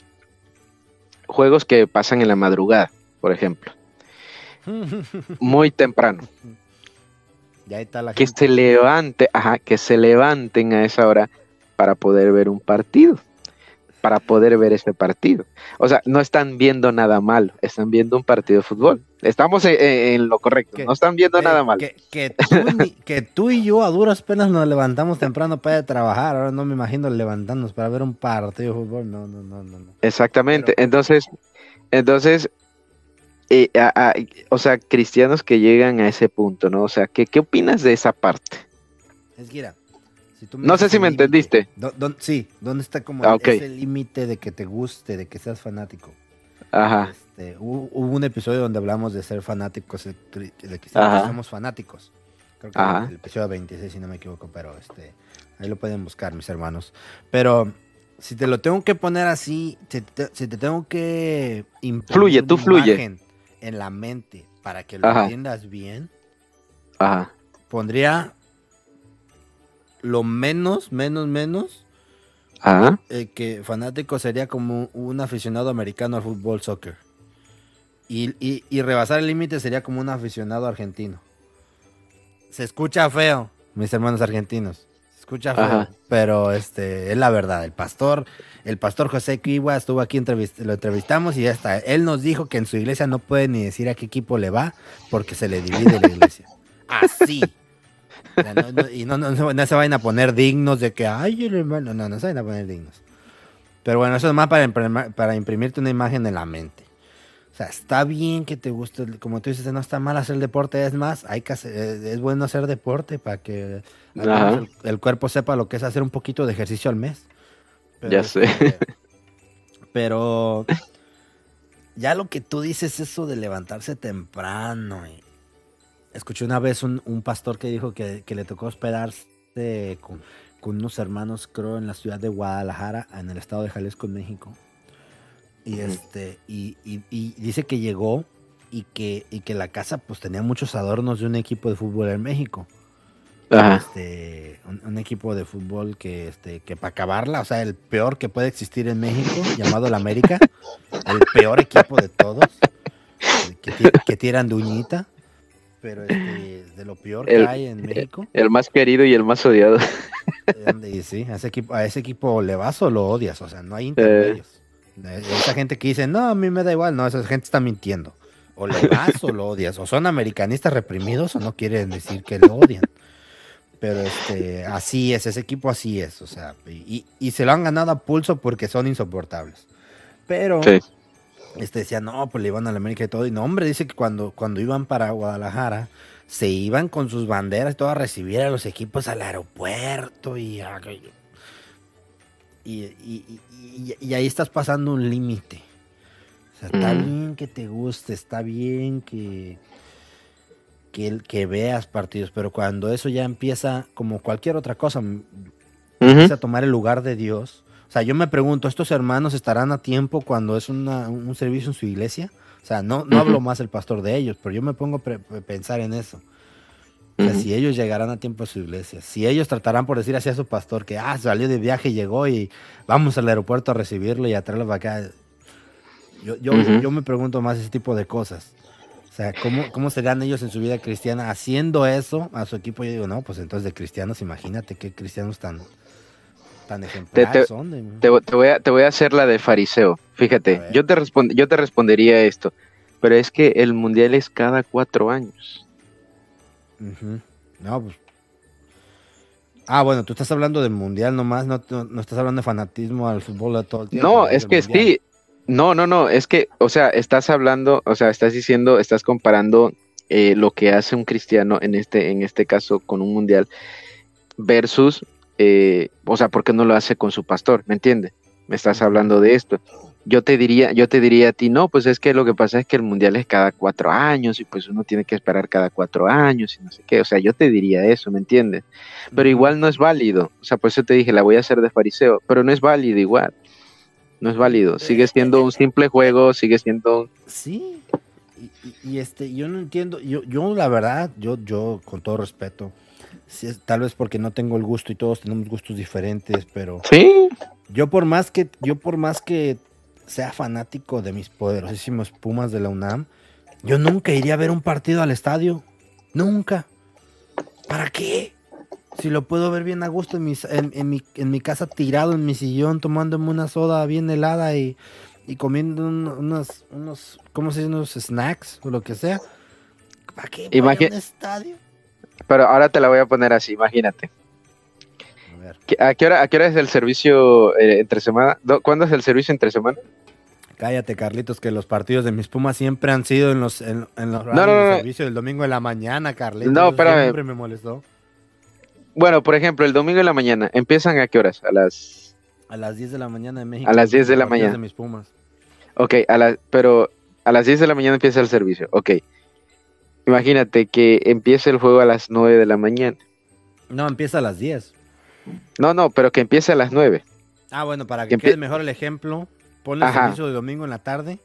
juegos que pasan en la madrugada, por ejemplo, muy temprano. Ya está la que se levante, ajá, que se levanten a esa hora para poder ver un partido para poder ver este partido. O sea, no están viendo nada malo, están viendo un partido de fútbol. Estamos en, lo correcto, no están viendo nada malo. Que, tú, y yo a duras penas nos levantamos temprano para trabajar, ahora no me imagino levantarnos para ver un partido de fútbol, no, no, no, no. Exactamente, entonces, entonces, eh, o sea, cristianos que llegan a ese punto, ¿no? O sea, ¿qué, qué opinas de esa parte? Es no sé si me entendiste. sí, ¿dónde está como ah, ese límite de que te guste, de que seas fanático? Ajá. Este, hubo, un episodio donde hablamos de ser fanáticos, de que somos fanáticos. Creo que Ajá. el episodio 26, si no me equivoco, pero este, ahí lo pueden buscar, mis hermanos. Pero si te lo tengo que poner así, si te, tengo que fluye, tú fluye en la mente para que lo entiendas bien, Ajá. pondría lo menos, menos, menos eh, que fanático sería como un aficionado americano al fútbol soccer. Y, y, rebasar el límite sería como un aficionado argentino. Se escucha feo, mis hermanos argentinos. Se escucha feo, pero este es la verdad. El pastor, el pastor José Kiwa estuvo aquí, lo entrevistamos y ya está. Él nos dijo que en su iglesia no puede ni decir a qué equipo le va porque se le divide la iglesia. Así y no, no, se vayan a poner dignos de que, ay, el hermano, no, no se vayan a poner dignos. Pero bueno, eso es más para, para imprimirte una imagen en la mente. O sea, está bien que te guste, como tú dices, no está mal hacer deporte, es más, hay que es bueno hacer deporte para que el, cuerpo sepa lo que es hacer un poquito de ejercicio al mes. ya sé. Pero ya lo que tú dices, eso de levantarse temprano y escuché una vez un, pastor que dijo que, le tocó hospedarse con, unos hermanos, creo, en la ciudad de Guadalajara, en el estado de Jalisco, en México. Y este, y, dice que llegó y que, y que la casa pues tenía muchos adornos de un equipo de fútbol en México. Este, un, equipo de fútbol que, este, que para acabarla, o sea, el peor que puede existir en México, llamado el América, el peor equipo de todos, que, que tiran de uñita, pero este, de lo peor que hay en México. El más querido y el más odiado. Y sí, a ese equipo, a ese equipo le vas o lo odias, o sea, no hay intermedios. Esa gente que dice, no, a mí me da igual, no, esa gente está mintiendo. O le vas o lo odias, o son americanistas reprimidos o no quieren decir que lo odian. Pero este, así es, ese equipo así es, o sea, y, y se lo han ganado a pulso porque son insoportables. Pero este decía, no, pues le iban a la América y todo. Y no, hombre, dice que cuando, cuando iban para Guadalajara, se iban con sus banderas y todo a recibir a los equipos al aeropuerto y, y, ahí estás pasando un límite. O sea, está bien que te guste, está bien que, que, que, veas partidos, pero cuando eso ya empieza, como cualquier otra cosa, empieza a tomar el lugar de Dios, o sea, yo me pregunto, ¿estos hermanos estarán a tiempo cuando es un servicio en su iglesia? O sea, no, no hablo más el pastor de ellos, pero yo me pongo a pensar en eso. O sea, si ellos llegarán a tiempo a su iglesia, si ellos tratarán por decir así a su pastor que, ah, salió de viaje y llegó y vamos al aeropuerto a recibirlo y a traerlo para acá. Yo, yo, yo me pregunto más ese tipo de cosas. O sea, ¿cómo, ¿cómo serán ellos en su vida cristiana haciendo eso a su equipo? Yo digo, no, pues entonces de cristianos, imagínate qué cristianos tan, te, voy a, te voy a hacer la de fariseo. Fíjate, yo te, yo te respondería esto, pero es que el mundial es cada cuatro años. No, pues. Ah, bueno, tú estás hablando del mundial nomás, no, no, estás hablando de fanatismo al fútbol de todo el tiempo. No, es que sí. No, no, no, es que, o sea, estás hablando, o sea, estás diciendo, estás comparando eh, lo que hace un cristiano en este, en este caso con un mundial versus eh, o sea, ¿por qué no lo hace con su pastor? ¿Me entiende? Me estás hablando de esto. Yo te diría, yo te diría a ti, no, pues es que lo que pasa es que el mundial es cada cuatro años y pues uno tiene que esperar cada cuatro años y no sé qué. O sea, yo te diría eso, ¿me entiendes? Pero igual no es válido. O sea, por eso te dije, la voy a hacer de fariseo, pero no es válido igual. No es válido. Sigue siendo un simple juego, sigue siendo. Sí. Y, este, yo no entiendo. Yo, yo la verdad, yo, yo con todo respeto, tal vez porque no tengo el gusto y todos tenemos gustos diferentes, pero sí. Yo por más que yo por más que sea fanático de mis poderosísimos Pumas de la UNAM, yo nunca iría a ver un partido al estadio. Nunca. ¿Para qué? Si lo puedo ver bien a gusto en, en, mi, en mi casa tirado en mi sillón, tomándome una soda bien helada y, comiendo unos, unos, ¿cómo se dice? Unos snacks o lo que sea. ¿Para qué? ¿Para un estadio? Pero ahora te la voy a poner así, imagínate. A, qué hora, ¿A qué hora es el servicio eh, entre semana? ¿Cuándo es el servicio entre semana? Cállate, Carlitos, que los partidos de mis Pumas siempre han sido en los, en, los no, servicio del domingo de la mañana, Carlitos. No, pero siempre me molestó. Bueno, por ejemplo, el domingo de la mañana, ¿empiezan a qué horas? A las... A las 10 de la mañana de México. A las 10 de la mañana. De mis Pumas. Ok, a la, pero a las 10 de la mañana empieza el servicio. Ok. Imagínate que empiece el juego a las 9 de la mañana. No, empieza a las 10. No, no, pero que empiece a las 9. Ah, bueno, para que, quede mejor el ejemplo, ponle el servicio de domingo en la tarde.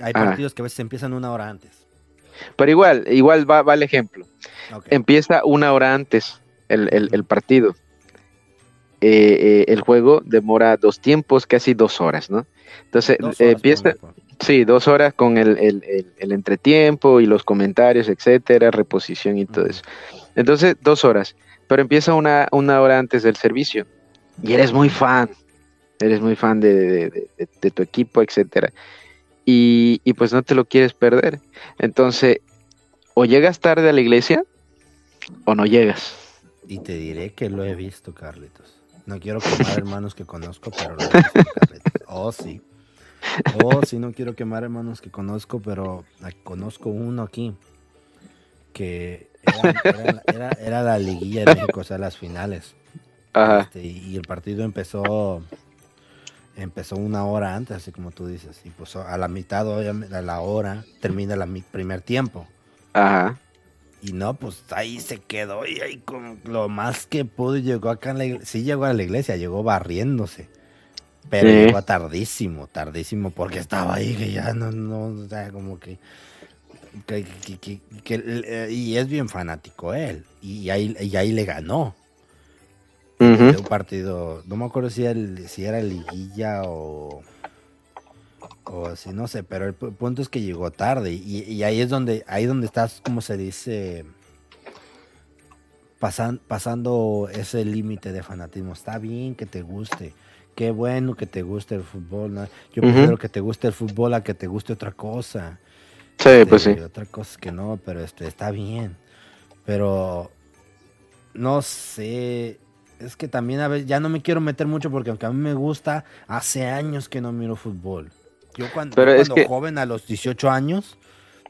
Hay partidos que a veces empiezan una hora antes. Pero igual, igual va, va el ejemplo. Empieza una hora antes el, partido. Eh, eh, el juego demora dos tiempos, casi dos horas, ¿no? Entonces, empieza, Sí, dos horas con el, el, entretiempo y los comentarios, etcétera, reposición y todo eso. Entonces, dos horas. Pero empieza una, una hora antes del servicio. Y eres muy fan. Eres muy fan de, tu equipo, etcétera. Y, y, pues no te lo quieres perder. Entonces, o llegas tarde a la iglesia o no llegas. Y te diré que lo he visto, Carlitos. No quiero quemar hermanos que conozco, pero lo he visto, Carlitos. Oh, sí. Oh, sí, no quiero quemar hermanos que conozco, pero conozco uno aquí que era, la liguilla de México, o sea, las finales. Este, y el partido empezó empezó una hora antes, así como tú dices. Y pues a la mitad, obviamente, a la hora, termina el primer tiempo. Ajá. Y no, pues ahí se quedó y ahí con lo más que pudo llegó acá en la iglesia. Sí llegó a la iglesia, llegó barriéndose. Pero llegó tardísimo, tardísimo, porque estaba ahí que ya no, no, o sea, como que que, y es bien fanático él. Y ahí, y ahí le ganó. un partido, no me acuerdo si, el, si era liguilla o, o así, no sé, pero el punto es que llegó tarde. Y, ahí es donde, ahí donde estás, como se dice, pasan, pasando ese límite de fanatismo. Está bien que te guste qué bueno que te guste el fútbol. Yo prefiero que te guste el fútbol a que te guste otra cosa. Sí, pues sí. Otra cosa que no, pero este, está bien. Pero no sé. Es que también a veces ya no me quiero meter mucho porque aunque a mí me gusta, hace años que no miro fútbol. Yo cuando, cuando joven, a los 18 años,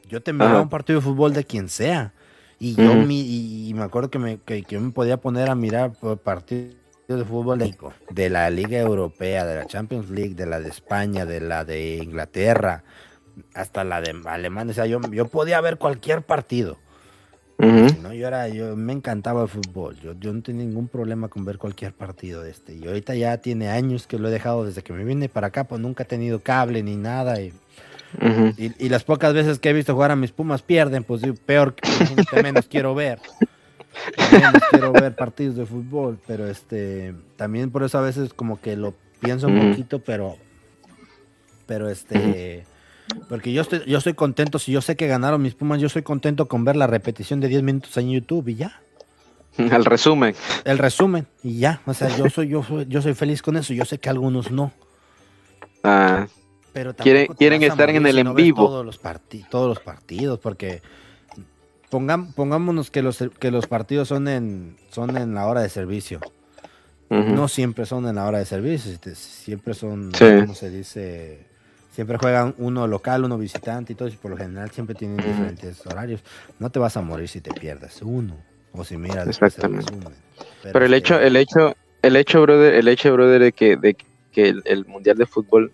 yo te miraba un partido de fútbol de quien sea. Y yo y, me acuerdo que me, que, que me podía poner a mirar partidos de fútbol de la Liga Europea, de la Champions League, de la de España, de la de Inglaterra, hasta la de Alemania. O sea, yo, yo podía ver cualquier partido. ¿no? yo, era, yo me encantaba el fútbol. Yo, yo no tenía ningún problema con ver cualquier partido de este. Y ahorita ya tiene años que lo he dejado desde que me vine para acá, pues nunca he tenido cable ni nada. Y, y, las pocas veces que he visto jugar a mis Pumas pierden, pues peor que menos quiero ver quiero ver partidos de fútbol, pero este también por eso a veces como que lo pienso un poquito, pero pero este porque yo estoy yo estoy contento si yo sé que ganaron mis Pumas, yo soy contento con ver la repetición de 10 minutos en YouTube y ya. El resumen. El resumen y ya, o sea, yo soy yo yo soy feliz con eso, yo sé que algunos no. Ah. Pero quieren quieren estar en el en vivo. Todos los, todos los partidos porque pongámonos que los, que los partidos son en, son en la hora de servicio. No siempre son en la hora de servicio, siempre son, como se dice? Siempre juegan uno local, uno visitante y todo, y por lo general siempre tienen diferentes horarios. No te vas a morir si te pierdes uno, o si miras. Exactamente. Pero, el hecho, el hecho, el hecho, brother, el hecho, brother, de que, de que el, mundial de fútbol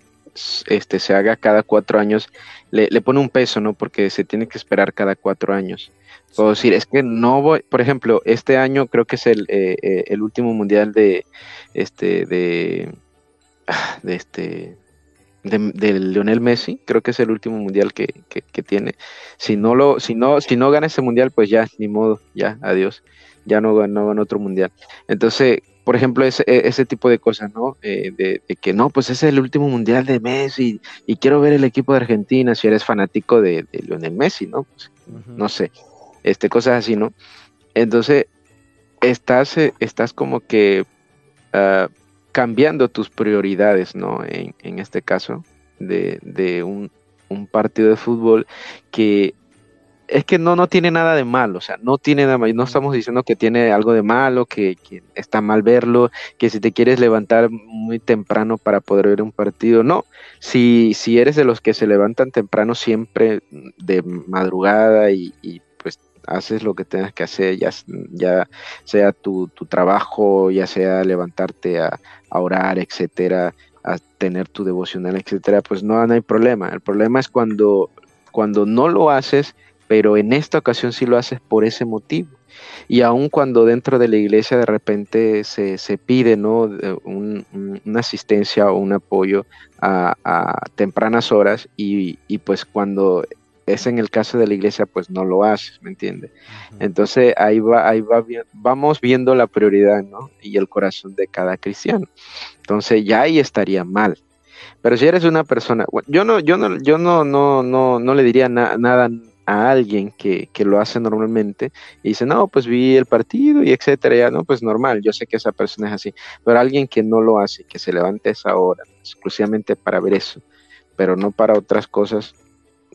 este se haga cada cuatro años, le, le, pone un peso, ¿no? Porque se tiene que esperar cada cuatro años. Puedo decir, es que no voy, por ejemplo, este año creo que es el, eh, eh, el último mundial de este de, ah, de este de, Lionel Messi, creo que es el último mundial que, que, tiene. Si no lo, si no, si no gana ese mundial, pues ya, ni modo, ya, adiós. Ya no ganó otro mundial. Entonces, por ejemplo, ese, e, ese tipo de cosas, ¿no? Eh, de, que no, pues ese es el último mundial de Messi y quiero ver el equipo de Argentina si eres fanático de, Lionel Messi, ¿no? Pues, no sé este, cosas así, ¿no? Entonces, estás, eh, estás como que ah, cambiando tus prioridades, ¿no? En, en este caso, de, de un, un, partido de fútbol que es que no, no tiene nada de malo, o sea, no tiene nada malo, no estamos diciendo que tiene algo de malo, que, que, está mal verlo, que si te quieres levantar muy temprano para poder ver un partido, no, si, si eres de los que se levantan temprano siempre de madrugada y, y haces lo que tengas que hacer, ya, ya sea tu, trabajo, ya sea levantarte a, orar, etcétera, a tener tu devocional, etcétera, pues no, hay problema. El problema es cuando, cuando no lo haces, pero en esta ocasión sí lo haces por ese motivo. Y aun cuando dentro de la iglesia de repente se, pide ¿no? una asistencia o un apoyo a, tempranas horas y, y, pues cuando es en el caso de la iglesia, pues no lo haces, ¿me entiendes? Entonces ahí va, ahí va, vamos viendo la prioridad, ¿no? Y el corazón de cada cristiano. Entonces ya ahí estaría mal. Pero si eres una persona, yo no, yo no, yo no, no, no, no le diría nada a alguien que, que, lo hace normalmente y dice, no, pues vi el partido y etcétera, ya no, pues normal, yo sé que esa persona es así, pero alguien que no lo hace, que se levante a esa hora exclusivamente para ver eso, pero no para otras cosas,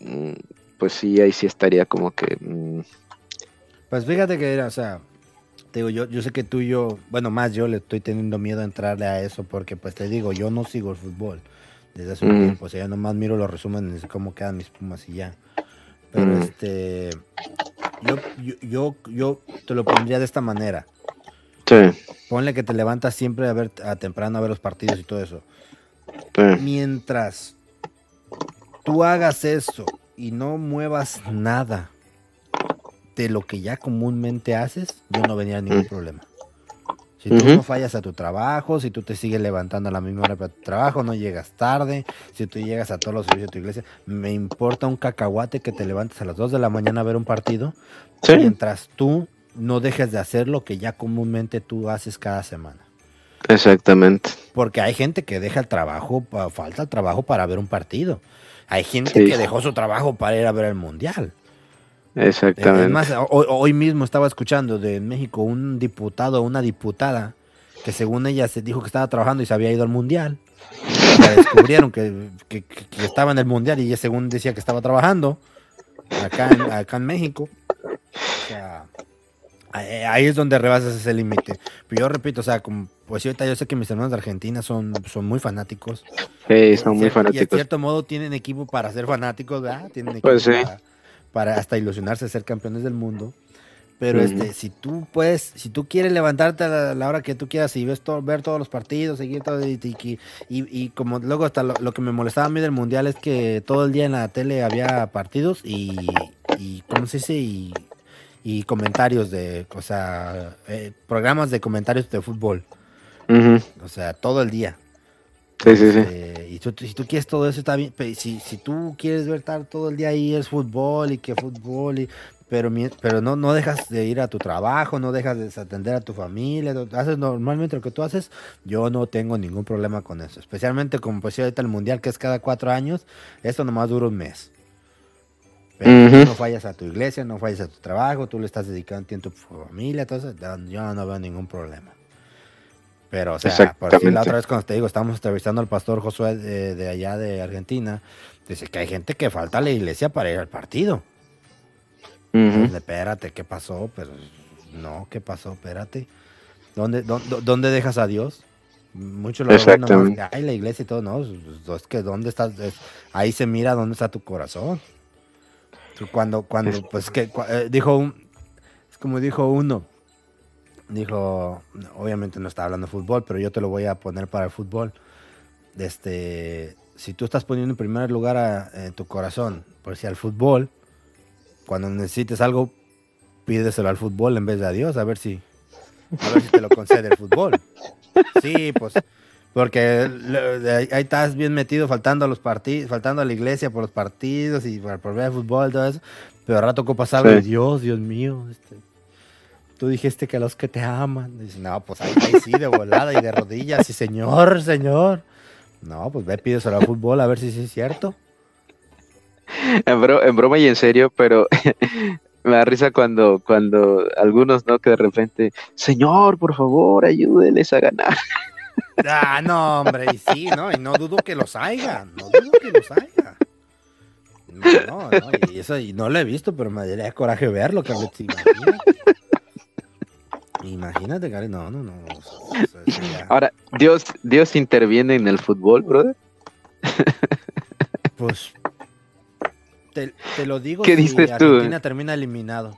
mm, pues sí, ahí sí estaría como que... Mm. Pues fíjate que, o sea, te digo, yo, yo sé que tú y yo, bueno, más yo le estoy teniendo miedo a entrarle a eso porque, pues te digo, yo no sigo el fútbol desde hace un tiempo, o sea, yo nomás miro los resúmenes de cómo quedan mis pumas y ya. Pero mm. este, yo, yo, yo, te lo pondría de esta manera. Sí. Ponle que te levantas siempre a ver a temprano a ver los partidos y todo eso. Mientras tú hagas eso y no muevas nada de lo que ya comúnmente haces, yo no venía ningún problema. Si tú no fallas a tu trabajo, si tú te sigues levantando a la misma hora para tu trabajo, no llegas tarde, si tú llegas a todos los servicios de tu iglesia, me importa un cacahuate que te levantes a las 2 de la mañana a ver un partido, mientras tú no dejes de hacer lo que ya comúnmente tú haces cada semana. Exactamente. Porque hay gente que deja el trabajo, falta el trabajo para ver un partido. Hay gente que dejó su trabajo para ir a ver el mundial. Exactamente. hoy, mismo estaba escuchando de México un diputado o una diputada que según ella se dijo que estaba trabajando y se había ido al mundial. descubrieron que, estaba en el mundial y ella según decía que estaba trabajando acá en, acá en México. Sea, ahí es donde rebasas ese límite. Pero yo repito, o sea, como, pues ahorita yo sé que mis hermanos de Argentina son, son muy fanáticos. Sí, son muy fanáticos. Y de cierto modo tienen equipo para ser fanáticos, ¿verdad? Tienen equipo pues sí para hasta ilusionarse ser campeones del mundo. Pero este, si tú puedes, si tú quieres levantarte a la, hora que tú quieras y ves todo, ver todos los partidos, seguir todo y, y, y como luego hasta lo, que me molestaba a mí del mundial es que todo el día en la tele había partidos y, y ¿cómo se dice? Y, y comentarios de, o sea, eh, programas de comentarios de fútbol. O sea, todo el día. Sí, sí, sí. Este, y si tú quieres todo eso, está bien. Si, si tú quieres ver estar todo el día ahí, es fútbol y que fútbol, y, pero, pero no, no dejas de ir a tu trabajo, no dejas de desatender a tu familia, haces normalmente lo que tú haces, yo no tengo ningún problema con eso. Especialmente como pues ahorita el mundial que es cada cuatro años, esto nomás dura un mes. Pero no fallas a tu iglesia, no fallas a tu trabajo, tú le estás dedicando tiempo a tu familia, entonces yo no veo ningún problema. Pero, o sea, por si la otra vez cuando te digo, estamos entrevistando al pastor Josué de, allá de Argentina, dice que hay gente que falta a la iglesia para ir al partido. espérate, ¿qué pasó? Pero no, ¿qué pasó? Espérate. ¿Dónde, dónde, dejas a Dios? Muchos lo ven hay la iglesia y todo, no, es que dónde estás, ahí se mira dónde está tu corazón. Cuando, cuando, pues que, eh, dijo un, es como dijo uno, dijo, obviamente no estaba hablando de fútbol, pero yo te lo voy a poner para el fútbol. Este, si tú estás poniendo en primer lugar a, tu corazón, por si al fútbol, cuando necesites algo, pídeselo al fútbol en vez de a Dios, a ver si, a ver si te lo concede el fútbol. Sí, pues, porque ahí estás bien metido faltando a los partidos, faltando a la iglesia por los partidos y por, ver el fútbol y todo eso. Pero a rato copas algo de Dios, Dios mío, este, Tú dijiste que los que te aman. No, pues ahí, sí, de volada y de rodillas. Y señor, señor. No, pues ve, pídeselo al fútbol a ver si sí es cierto. En, broma y en serio, pero me da risa cuando, cuando algunos, ¿no? Que de repente, señor, por favor, ayúdeles a ganar. Ah, no, hombre, y sí, ¿no? Y no dudo que los haya, no dudo que los haya. No, no, y eso y no lo he visto, pero me daría coraje verlo, que Imagínate, Karen, no, no, no. Ahora, Dios, Dios interviene en el fútbol, brother. Pues te, lo digo ¿Qué si Argentina termina eliminado.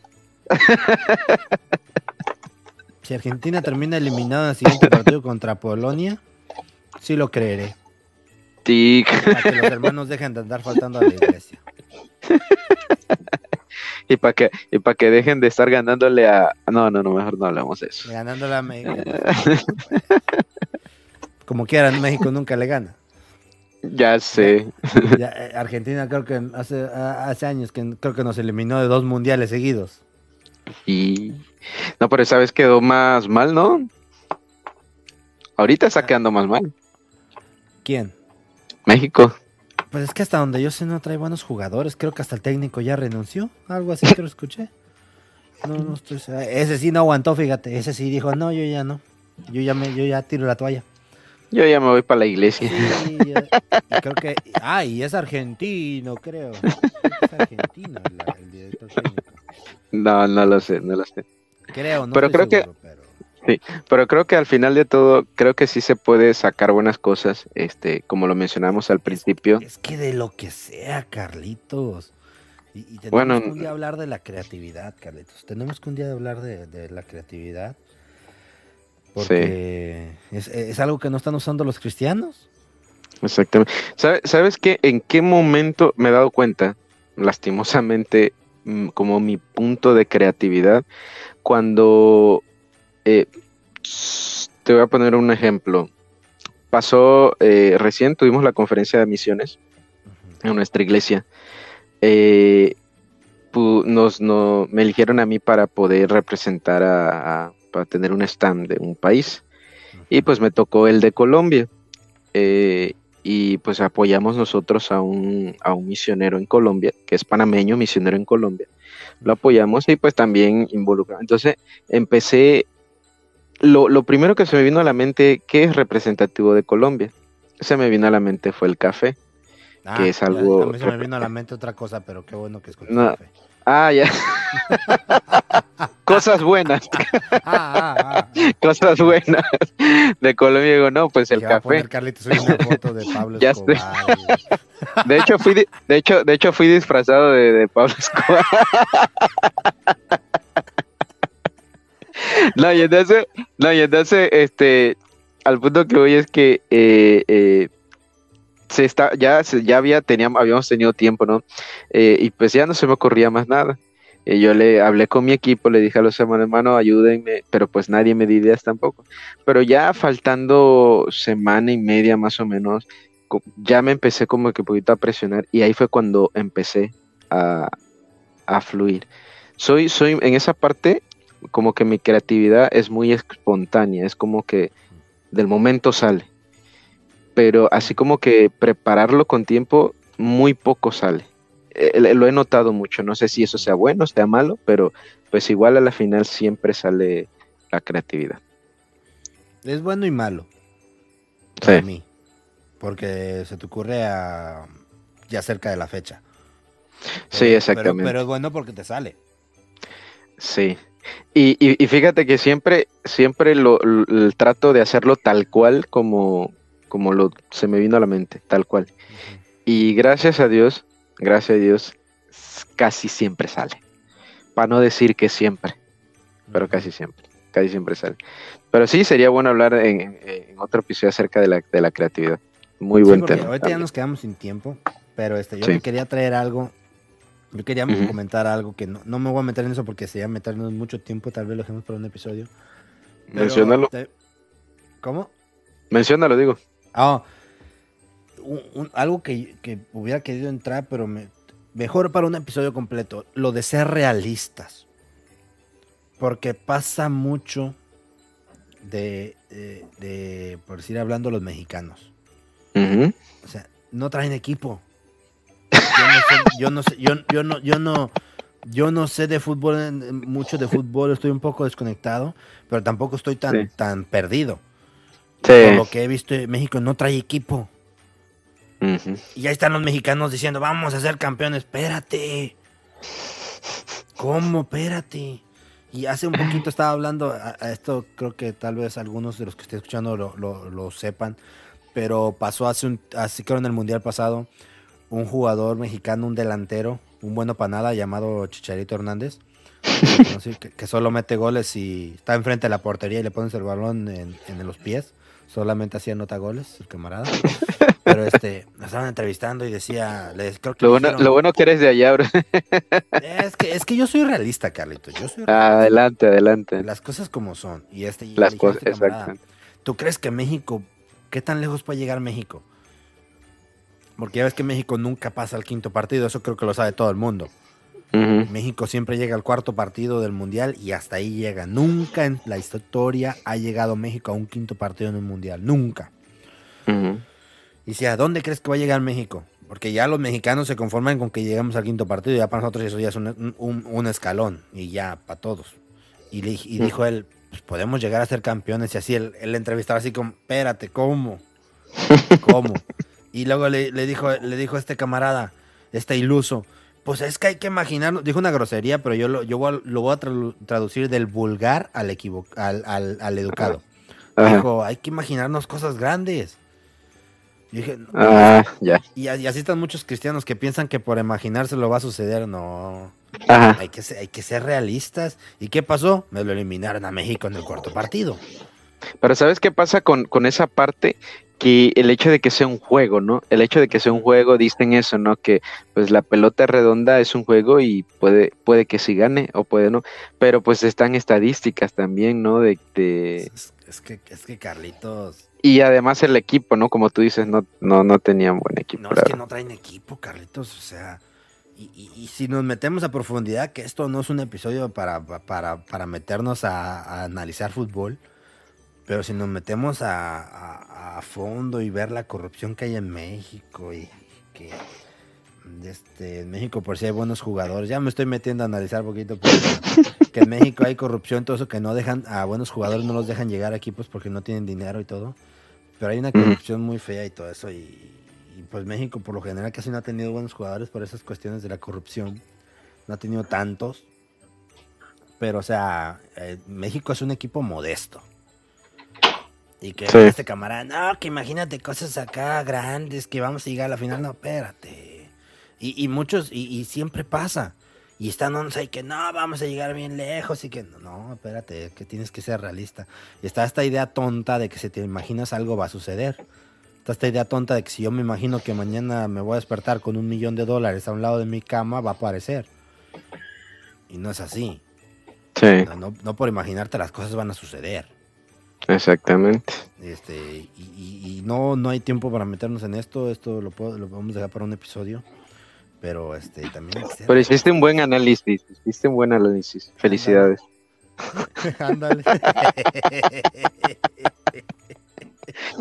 Si Argentina termina eliminado en el siguiente partido contra Polonia, sí lo creeré. Sí. Para que los hermanos dejen de andar faltando a la iglesia. y para que y para que dejen de estar ganándole a no no no mejor no hablamos de eso ganándole a México como quieran México nunca le gana ya sé eh, Argentina creo que hace hace años que creo que nos eliminó de dos mundiales seguidos y no pero esa vez quedó más mal no ahorita está quedando más mal quién México pues es que hasta donde yo sé no trae buenos jugadores. Creo que hasta el técnico ya renunció. Algo así que lo escuché. No, no estoy Ese sí no aguantó, fíjate. Ese sí dijo, no, yo ya no. Yo ya me, yo ya tiro la toalla. Yo ya me voy para la iglesia. Sí, creo que. Ah, y es argentino, creo. Es argentino el, director técnico. No, no lo sé, no lo sé. Creo, no pero creo que Sí, pero creo que al final de todo, creo que sí se puede sacar buenas cosas, este, como lo mencionamos al principio. Es que de lo que sea, Carlitos. Y, tenemos que un día hablar de la creatividad, Carlitos. Tenemos que un día hablar de, la creatividad. Porque es, algo que no están usando los cristianos. Exactamente. ¿Sabes qué? ¿En qué momento me he dado cuenta, lastimosamente, como mi punto de creatividad? Cuando eh, te voy a poner un ejemplo. Pasó eh, recién, tuvimos la conferencia de misiones en nuestra iglesia. Eh, nos, no, me eligieron a mí para poder representar a, para tener un stand de un país. Y pues me tocó el de Colombia. Eh, y pues apoyamos nosotros a un, a un misionero en Colombia, que es panameño, misionero en Colombia. Lo apoyamos y pues también involucramos. Entonces empecé, lo, lo primero que se me vino a la mente, ¿qué es representativo de Colombia? Se me vino a la mente fue el café, que Ah, es algo... A mí se me vino a la mente otra cosa, pero qué bueno que escuché. No. Ah, ya. Cosas buenas, Ah, ah, ah. cosas buenas de Colombia. Digo, no, pues el café. poner Carlitos hoy una foto de Pablo Ya sé. Escobar. y- De hecho, fui, de hecho, de hecho, fui disfrazado de, de Pablo Escobar. No, y entonces, no, y entonces, este, al punto que voy es que eh, eh, se está, ya, se- ya había, teníamos, habíamos tenido tiempo, ¿no? Eh, y pues ya no se me ocurría más nada. Y yo le hablé con mi equipo, le dije a los hermanos, hermano, ayúdenme, pero pues nadie me dio ideas tampoco. Pero ya faltando semana y media más o menos, ya me empecé como que poquito a presionar y ahí fue cuando empecé a, a fluir. Soy, soy en esa parte como que mi creatividad es muy espontánea, es como que del momento sale. Pero así como que prepararlo con tiempo, muy poco sale. Eh, lo he notado mucho, no sé si eso sea bueno, sea malo, pero pues igual a la final siempre sale la creatividad. Es bueno y malo. Para Sí. mí. Porque se te ocurre a, ya cerca de la fecha. Sí, exactamente. Pero, pero es bueno porque te sale. Sí. Y, y, y fíjate que siempre, siempre lo, trato de hacerlo tal cual como, como lo se me vino a la mente, tal cual. Y gracias a Dios, gracias a Dios, casi siempre sale. Para no decir que siempre, pero casi siempre, casi siempre sale. Pero sí, sería bueno hablar en, otro episodio acerca de la, de la creatividad. Muy Sí, buen tema. ahorita ya nos quedamos sin tiempo. Pero este, yo Sí. quería traer algo. Yo quería comentar algo que no, no me voy a meter en eso porque sería meternos mucho tiempo. Tal vez lo dejemos para un episodio. Menciónalo, te- ¿Cómo? menciónalo, digo. Ah, un- un- algo que, que hubiera querido entrar, pero me- mejor para un episodio completo. Lo de ser realistas. Porque pasa mucho de, de, de, por decir hablando, los mexicanos. O sea, no traen equipo. Yo no sé, yo no sé, yo, yo no, yo no, yo no sé de fútbol, mucho de fútbol, estoy un poco desconectado, pero tampoco estoy tan, Sí. tan perdido. Sí. Por lo que he visto, México no trae equipo. Y ahí están los mexicanos diciendo, vamos a ser campeones, espérate. ¿Cómo? Espérate. Y hace un poquito estaba hablando, a, a esto creo que tal vez algunos de los que estén escuchando lo, lo- lo sepan, pero pasó hace un, así creo en el Mundial pasado, un jugador mexicano, un delantero, un bueno para nada llamado Chicharito Hernández, que solo mete goles y está enfrente de la portería y le pones el balón en, en los pies, solamente así anota goles, el camarada. Pero este, nos estaban entrevistando y decía, les, creo que Lo bueno, dijeron, lo bueno que eres de allá, bro. es que, es que yo soy realista, Carlito. Yo soy realista. Adelante, adelante. Las cosas como son. Y este, y Las cosas, este camarada, exacto. ¿Tú crees que México, qué tan lejos puede llegar México? Porque ya ves que México nunca pasa al quinto partido, eso creo que lo sabe todo el mundo. México siempre llega al cuarto partido del mundial y hasta ahí llega. Nunca en la historia ha llegado México a un quinto partido en un mundial. Nunca. Y decía, ¿a dónde crees que va a llegar México? Porque ya los mexicanos se conforman con que lleguemos al quinto partido, ya para nosotros eso ya es un, un- un escalón, y ya para todos. Y, le- y dijo él, pues podemos llegar a ser campeones, y así el, el entrevistador así como, espérate, ¿cómo? ¿Cómo? Y luego le, le dijo, le dijo este camarada, este iluso, pues es que hay que imaginarnos, dijo una grosería, pero yo lo, yo voy a- lo voy a tradu- traducir del vulgar al, equivo- al, al- al educado. Ajá. Dijo, hay que imaginarnos cosas grandes. Yo dije, "No, Ah, ya. y, así están muchos cristianos que piensan que por imaginárselo va a suceder. No, Ajá. hay que, ser, hay que ser realistas. ¿Y qué pasó? Me lo eliminaron a México en el cuarto partido. Pero ¿sabes qué pasa con, con esa parte? Que el hecho de que sea un juego, ¿no? El hecho de que sea un juego, dicen eso, ¿no? Que pues la pelota redonda es un juego y puede, puede que sí gane o puede no. Pero pues están estadísticas también, ¿no? De, de, Es, Es que, es que Carlitos. Y además el equipo, ¿no? Como tú dices, no, no, no tenían buen equipo. No, es que no traen equipo, Carlitos. O sea, y, si nos metemos a profundidad, que esto no es un episodio para, para, meternos a, analizar fútbol, pero si nos metemos a, a, fondo y ver la corrupción que hay en México y que este, en México por si hay buenos jugadores. Ya me estoy metiendo a analizar un poquito que en México hay corrupción, todo eso que no dejan a buenos jugadores, no los dejan llegar aquí pues porque no tienen dinero y todo. Pero hay una corrupción muy fea y todo eso. Y, pues México por lo general casi no ha tenido buenos jugadores por esas cuestiones de la corrupción. No ha tenido tantos. Pero o sea, eh, México es un equipo modesto. Y que este camarada, no, que imagínate cosas acá grandes, que vamos a llegar a la final. No, espérate y, muchos, y, siempre pasa. Y están y que no, vamos a llegar bien lejos y que no, espérate, que tienes que ser realista. Y está esta idea tonta de que si te imaginas algo va a suceder. Está esta idea tonta de que si yo me imagino que mañana me voy a despertar con un millón de dólares a un lado de mi cama, va a aparecer. Y no es así. Sí. No, por imaginarte las cosas van a suceder. Exactamente. Este, y, no, no hay tiempo para meternos en esto. Esto lo, puedo, lo a dejar para un episodio. Pero este también. Pero hiciste un buen análisis. Hiciste un buen análisis. Felicidades. Ándale.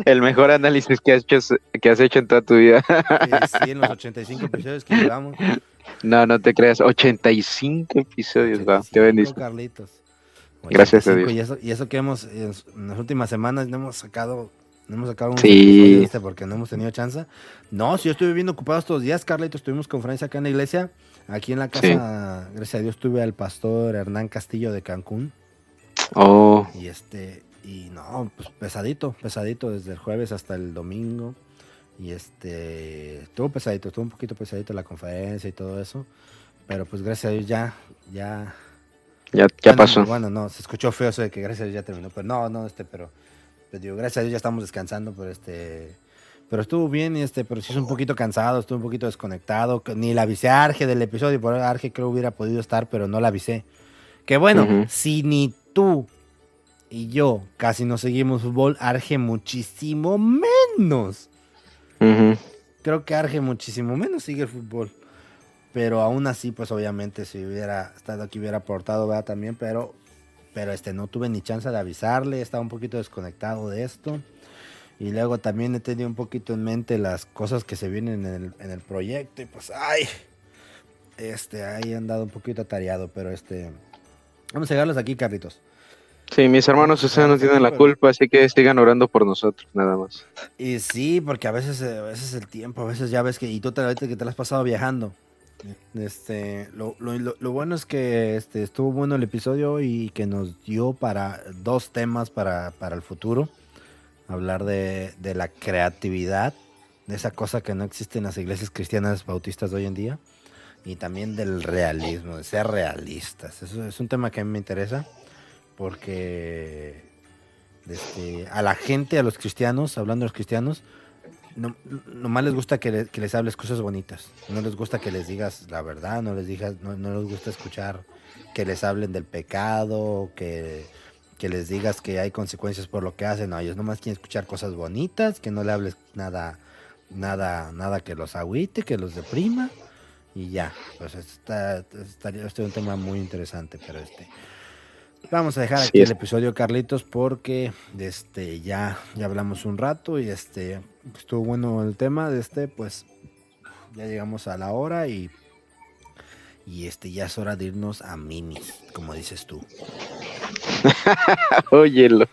El mejor análisis que has hecho que has hecho en toda tu vida. Sí, en los 85 episodios que llevamos. No, no te creas, 85 episodios, 85 qué bendición. Carlitos. Gracias a Dios. Y eso, y eso que hemos, en las últimas semanas hemos sacado no hemos sacado un sí. porque no hemos tenido chance. No, si yo estuve bien ocupado estos días, Carlitos. Estuvimos conferencia acá en la iglesia. Aquí en la casa, gracias a Dios, tuve al pastor Hernán Castillo de Cancún. Oh. Y este, y no, pues pesadito, pesadito desde el jueves hasta el domingo. Y este, estuvo pesadito, estuvo un poquito pesadito la conferencia y todo eso. Pero pues gracias a Dios ya, ya. Ya, ya pasó. Bueno, no, se escuchó feo eso de que gracias a Dios ya terminó. Pero no, no, este, pero pues digo, gracias a Dios ya estamos descansando, pero este. Pero estuvo bien, este, pero sí es un poquito cansado, estuve un poquito desconectado. Ni la avisé a Arge del episodio, por Arge creo hubiera podido estar, pero no la avisé. Que bueno, si ni tú y yo casi no seguimos fútbol, Arge muchísimo menos. Creo que Arge muchísimo menos sigue el fútbol. Pero aún así, pues obviamente si hubiera estado aquí hubiera aportado, ¿verdad? También, pero pero este no tuve ni chance de avisarle, estaba un poquito desconectado de esto. Y luego también he tenido un poquito en mente las cosas que se vienen en el, proyecto. Y pues, ay, este, ahí han dado un poquito atareado, pero este, vamos a llegarlos aquí, Carlitos. Sí, mis hermanos ustedes no tienen la culpa, así que sigan orando por nosotros, nada más. Y sí, porque a veces, a veces el tiempo, a veces ya ves que, y tú te, que te lo has pasado viajando. Este, lo, bueno es que este, estuvo bueno el episodio y que nos dio para dos temas para, el futuro. Hablar de, la creatividad, de esa cosa que no existe en las iglesias cristianas bautistas de hoy en día. Y también del realismo, de ser realistas. Eso es un tema que a mí me interesa porque este, a la gente, a los cristianos, hablando de los cristianos, no, nomás les gusta que, les hables cosas bonitas. No les gusta que les digas la verdad, no les digas, no, les gusta escuchar que les hablen del pecado, que, que, les digas que hay consecuencias por lo que hacen. No, ellos nomás quieren escuchar cosas bonitas, que no le hables nada, nada, nada que los agüite, que los deprima. Y ya, pues está, estaría este un tema muy interesante, pero este. Vamos a dejar aquí el episodio, Carlitos, porque este ya, ya hablamos un rato y este estuvo bueno el tema de este, pues ya llegamos a la hora y y este ya es hora de irnos a minis, como dices tú. Óyelo.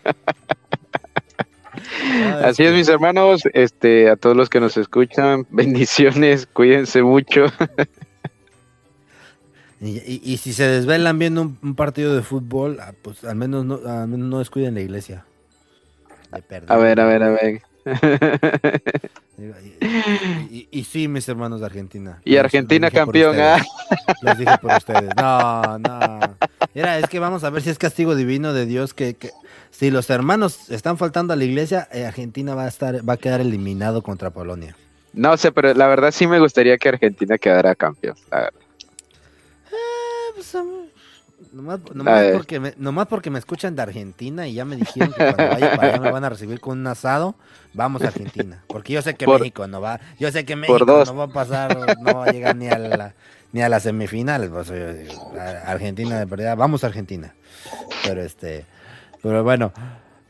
Así es, mis hermanos, este, a todos los que nos escuchan, bendiciones, cuídense mucho. Y, si se desvelan viendo un, partido de fútbol, ah, pues al menos no, al menos no descuiden la iglesia. a ver, a ver, a ver. Y, sí, mis hermanos de Argentina. Y Argentina campeón, ¿ah? Los dije por ustedes. No, no. Era, es que vamos a ver si es castigo divino de Dios que, que si los hermanos están faltando a la iglesia, eh, Argentina va a estar, va a quedar eliminado contra Polonia. No sé, pero la verdad sí me gustaría que Argentina quedara campeón, la verdad. Pues, Nomás, nomás porque me, nomás porque me escuchan de Argentina y ya me dijeron que cuando vaya para allá me van a recibir con un asado, vamos a Argentina. Porque yo sé que México no va, yo sé que México no va a pasar, no va a llegar ni a la, ni a las semifinales. Pues, eh, Argentina de verdad, vamos a Argentina. Pero este, pero bueno,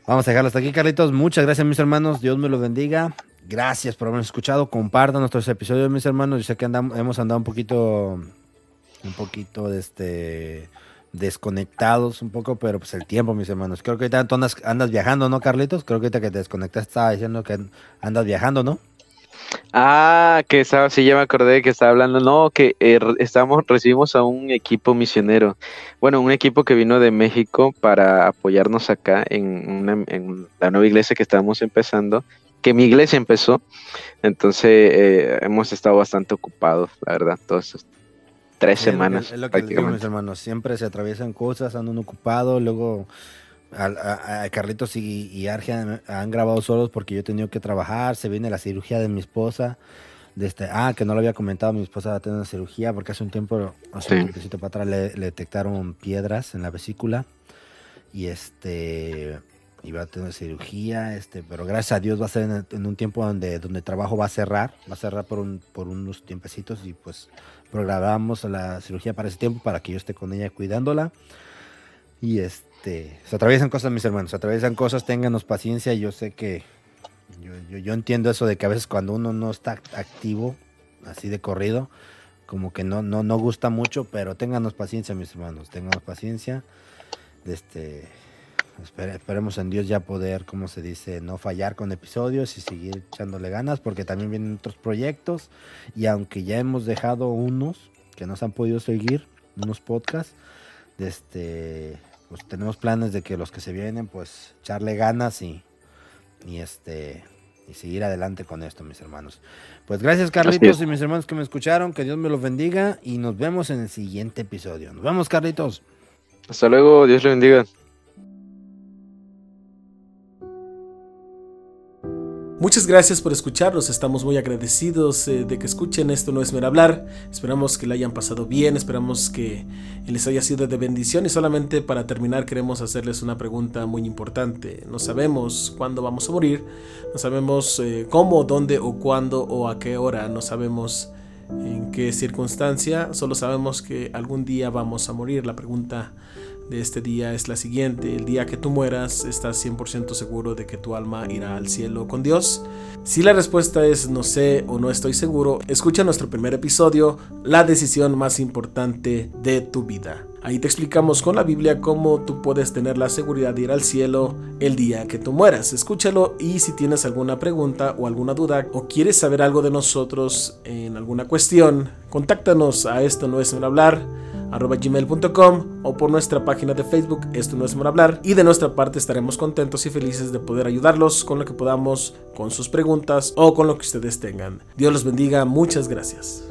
vamos a dejarlo hasta aquí, Carlitos. Muchas gracias, mis hermanos. Dios me los bendiga. Gracias por habernos escuchado. Compartan nuestros episodios, mis hermanos. Yo sé que andamos, hemos andado un poquito, un poquito de este desconectados un poco, pero pues el tiempo, mis hermanos. Creo que ahorita andas, andas viajando, ¿no, Carlitos? Creo que ahorita que te desconectaste estaba diciendo que andas viajando, ¿no? Ah, que estaba, sí, ya me acordé que estaba hablando, no, que eh, estamos, recibimos a un equipo misionero, bueno, un equipo que vino de México para apoyarnos acá en, la nueva iglesia que estamos empezando, que mi iglesia empezó, entonces eh, hemos estado bastante ocupados, la verdad, todos estos tres semanas. Es lo que, digo, mis hermanos, siempre se atraviesan cosas, andan ocupados, luego a, Carlitos y, y Arge han, grabado solos porque yo he tenido que trabajar, se viene la cirugía de mi esposa. Este, ah, que no lo había comentado, mi esposa va a tener una cirugía porque hace un tiempo, hace un tiempecito para atrás le, detectaron piedras en la vesícula y este iba a tener cirugía, este, pero gracias a Dios va a ser en, en, un tiempo donde, donde el trabajo va a cerrar, va a cerrar por, un, por unos tiempecitos y pues programamos la cirugía para ese tiempo para que yo esté con ella cuidándola. Y este, se atraviesan cosas, mis hermanos, se atraviesan cosas, ténganos paciencia. Yo sé que yo, yo, entiendo eso de que a veces cuando uno no está activo, así de corrido, como que no, no, no gusta mucho, pero ténganos paciencia, mis hermanos, ténganos paciencia. Este, esperemos en Dios ya poder, como se dice, no fallar con episodios y seguir echándole ganas, porque también vienen otros proyectos. Y aunque ya hemos dejado unos que nos han podido seguir, unos podcasts, este, pues tenemos planes de que los que se vienen, pues echarle ganas y, y este y seguir adelante con esto, mis hermanos. Pues gracias, Carlitos y mis hermanos que me escucharon. Que Dios me los bendiga y nos vemos en el siguiente episodio. Nos vemos, Carlitos. Hasta luego, Dios le bendiga. Muchas gracias por escucharnos, estamos muy agradecidos eh, de que escuchen esto no es mer hablar, esperamos que le hayan pasado bien, esperamos que les haya sido de bendición y solamente para terminar queremos hacerles una pregunta muy importante, no sabemos cuándo vamos a morir, no sabemos eh, cómo, dónde o cuándo o a qué hora, no sabemos en qué circunstancia, solo sabemos que algún día vamos a morir, la pregunta de este día es la siguiente. El día que tú mueras, ¿estás 100% seguro de que tu alma irá al cielo con Dios? Si la respuesta es no sé o no estoy seguro, escucha nuestro primer episodio, La decisión más importante de tu vida. Ahí te explicamos con la Biblia cómo tú puedes tener la seguridad de ir al cielo el día que tú mueras. Escúchalo y si tienes alguna pregunta o alguna duda o quieres saber algo de nosotros en alguna cuestión, contáctanos a esto no es un hablar gmail.com o por nuestra página de Facebook Esto no es por hablar y de nuestra parte estaremos contentos y felices de poder ayudarlos con lo que podamos, con sus preguntas o con lo que ustedes tengan. Dios los bendiga, muchas gracias.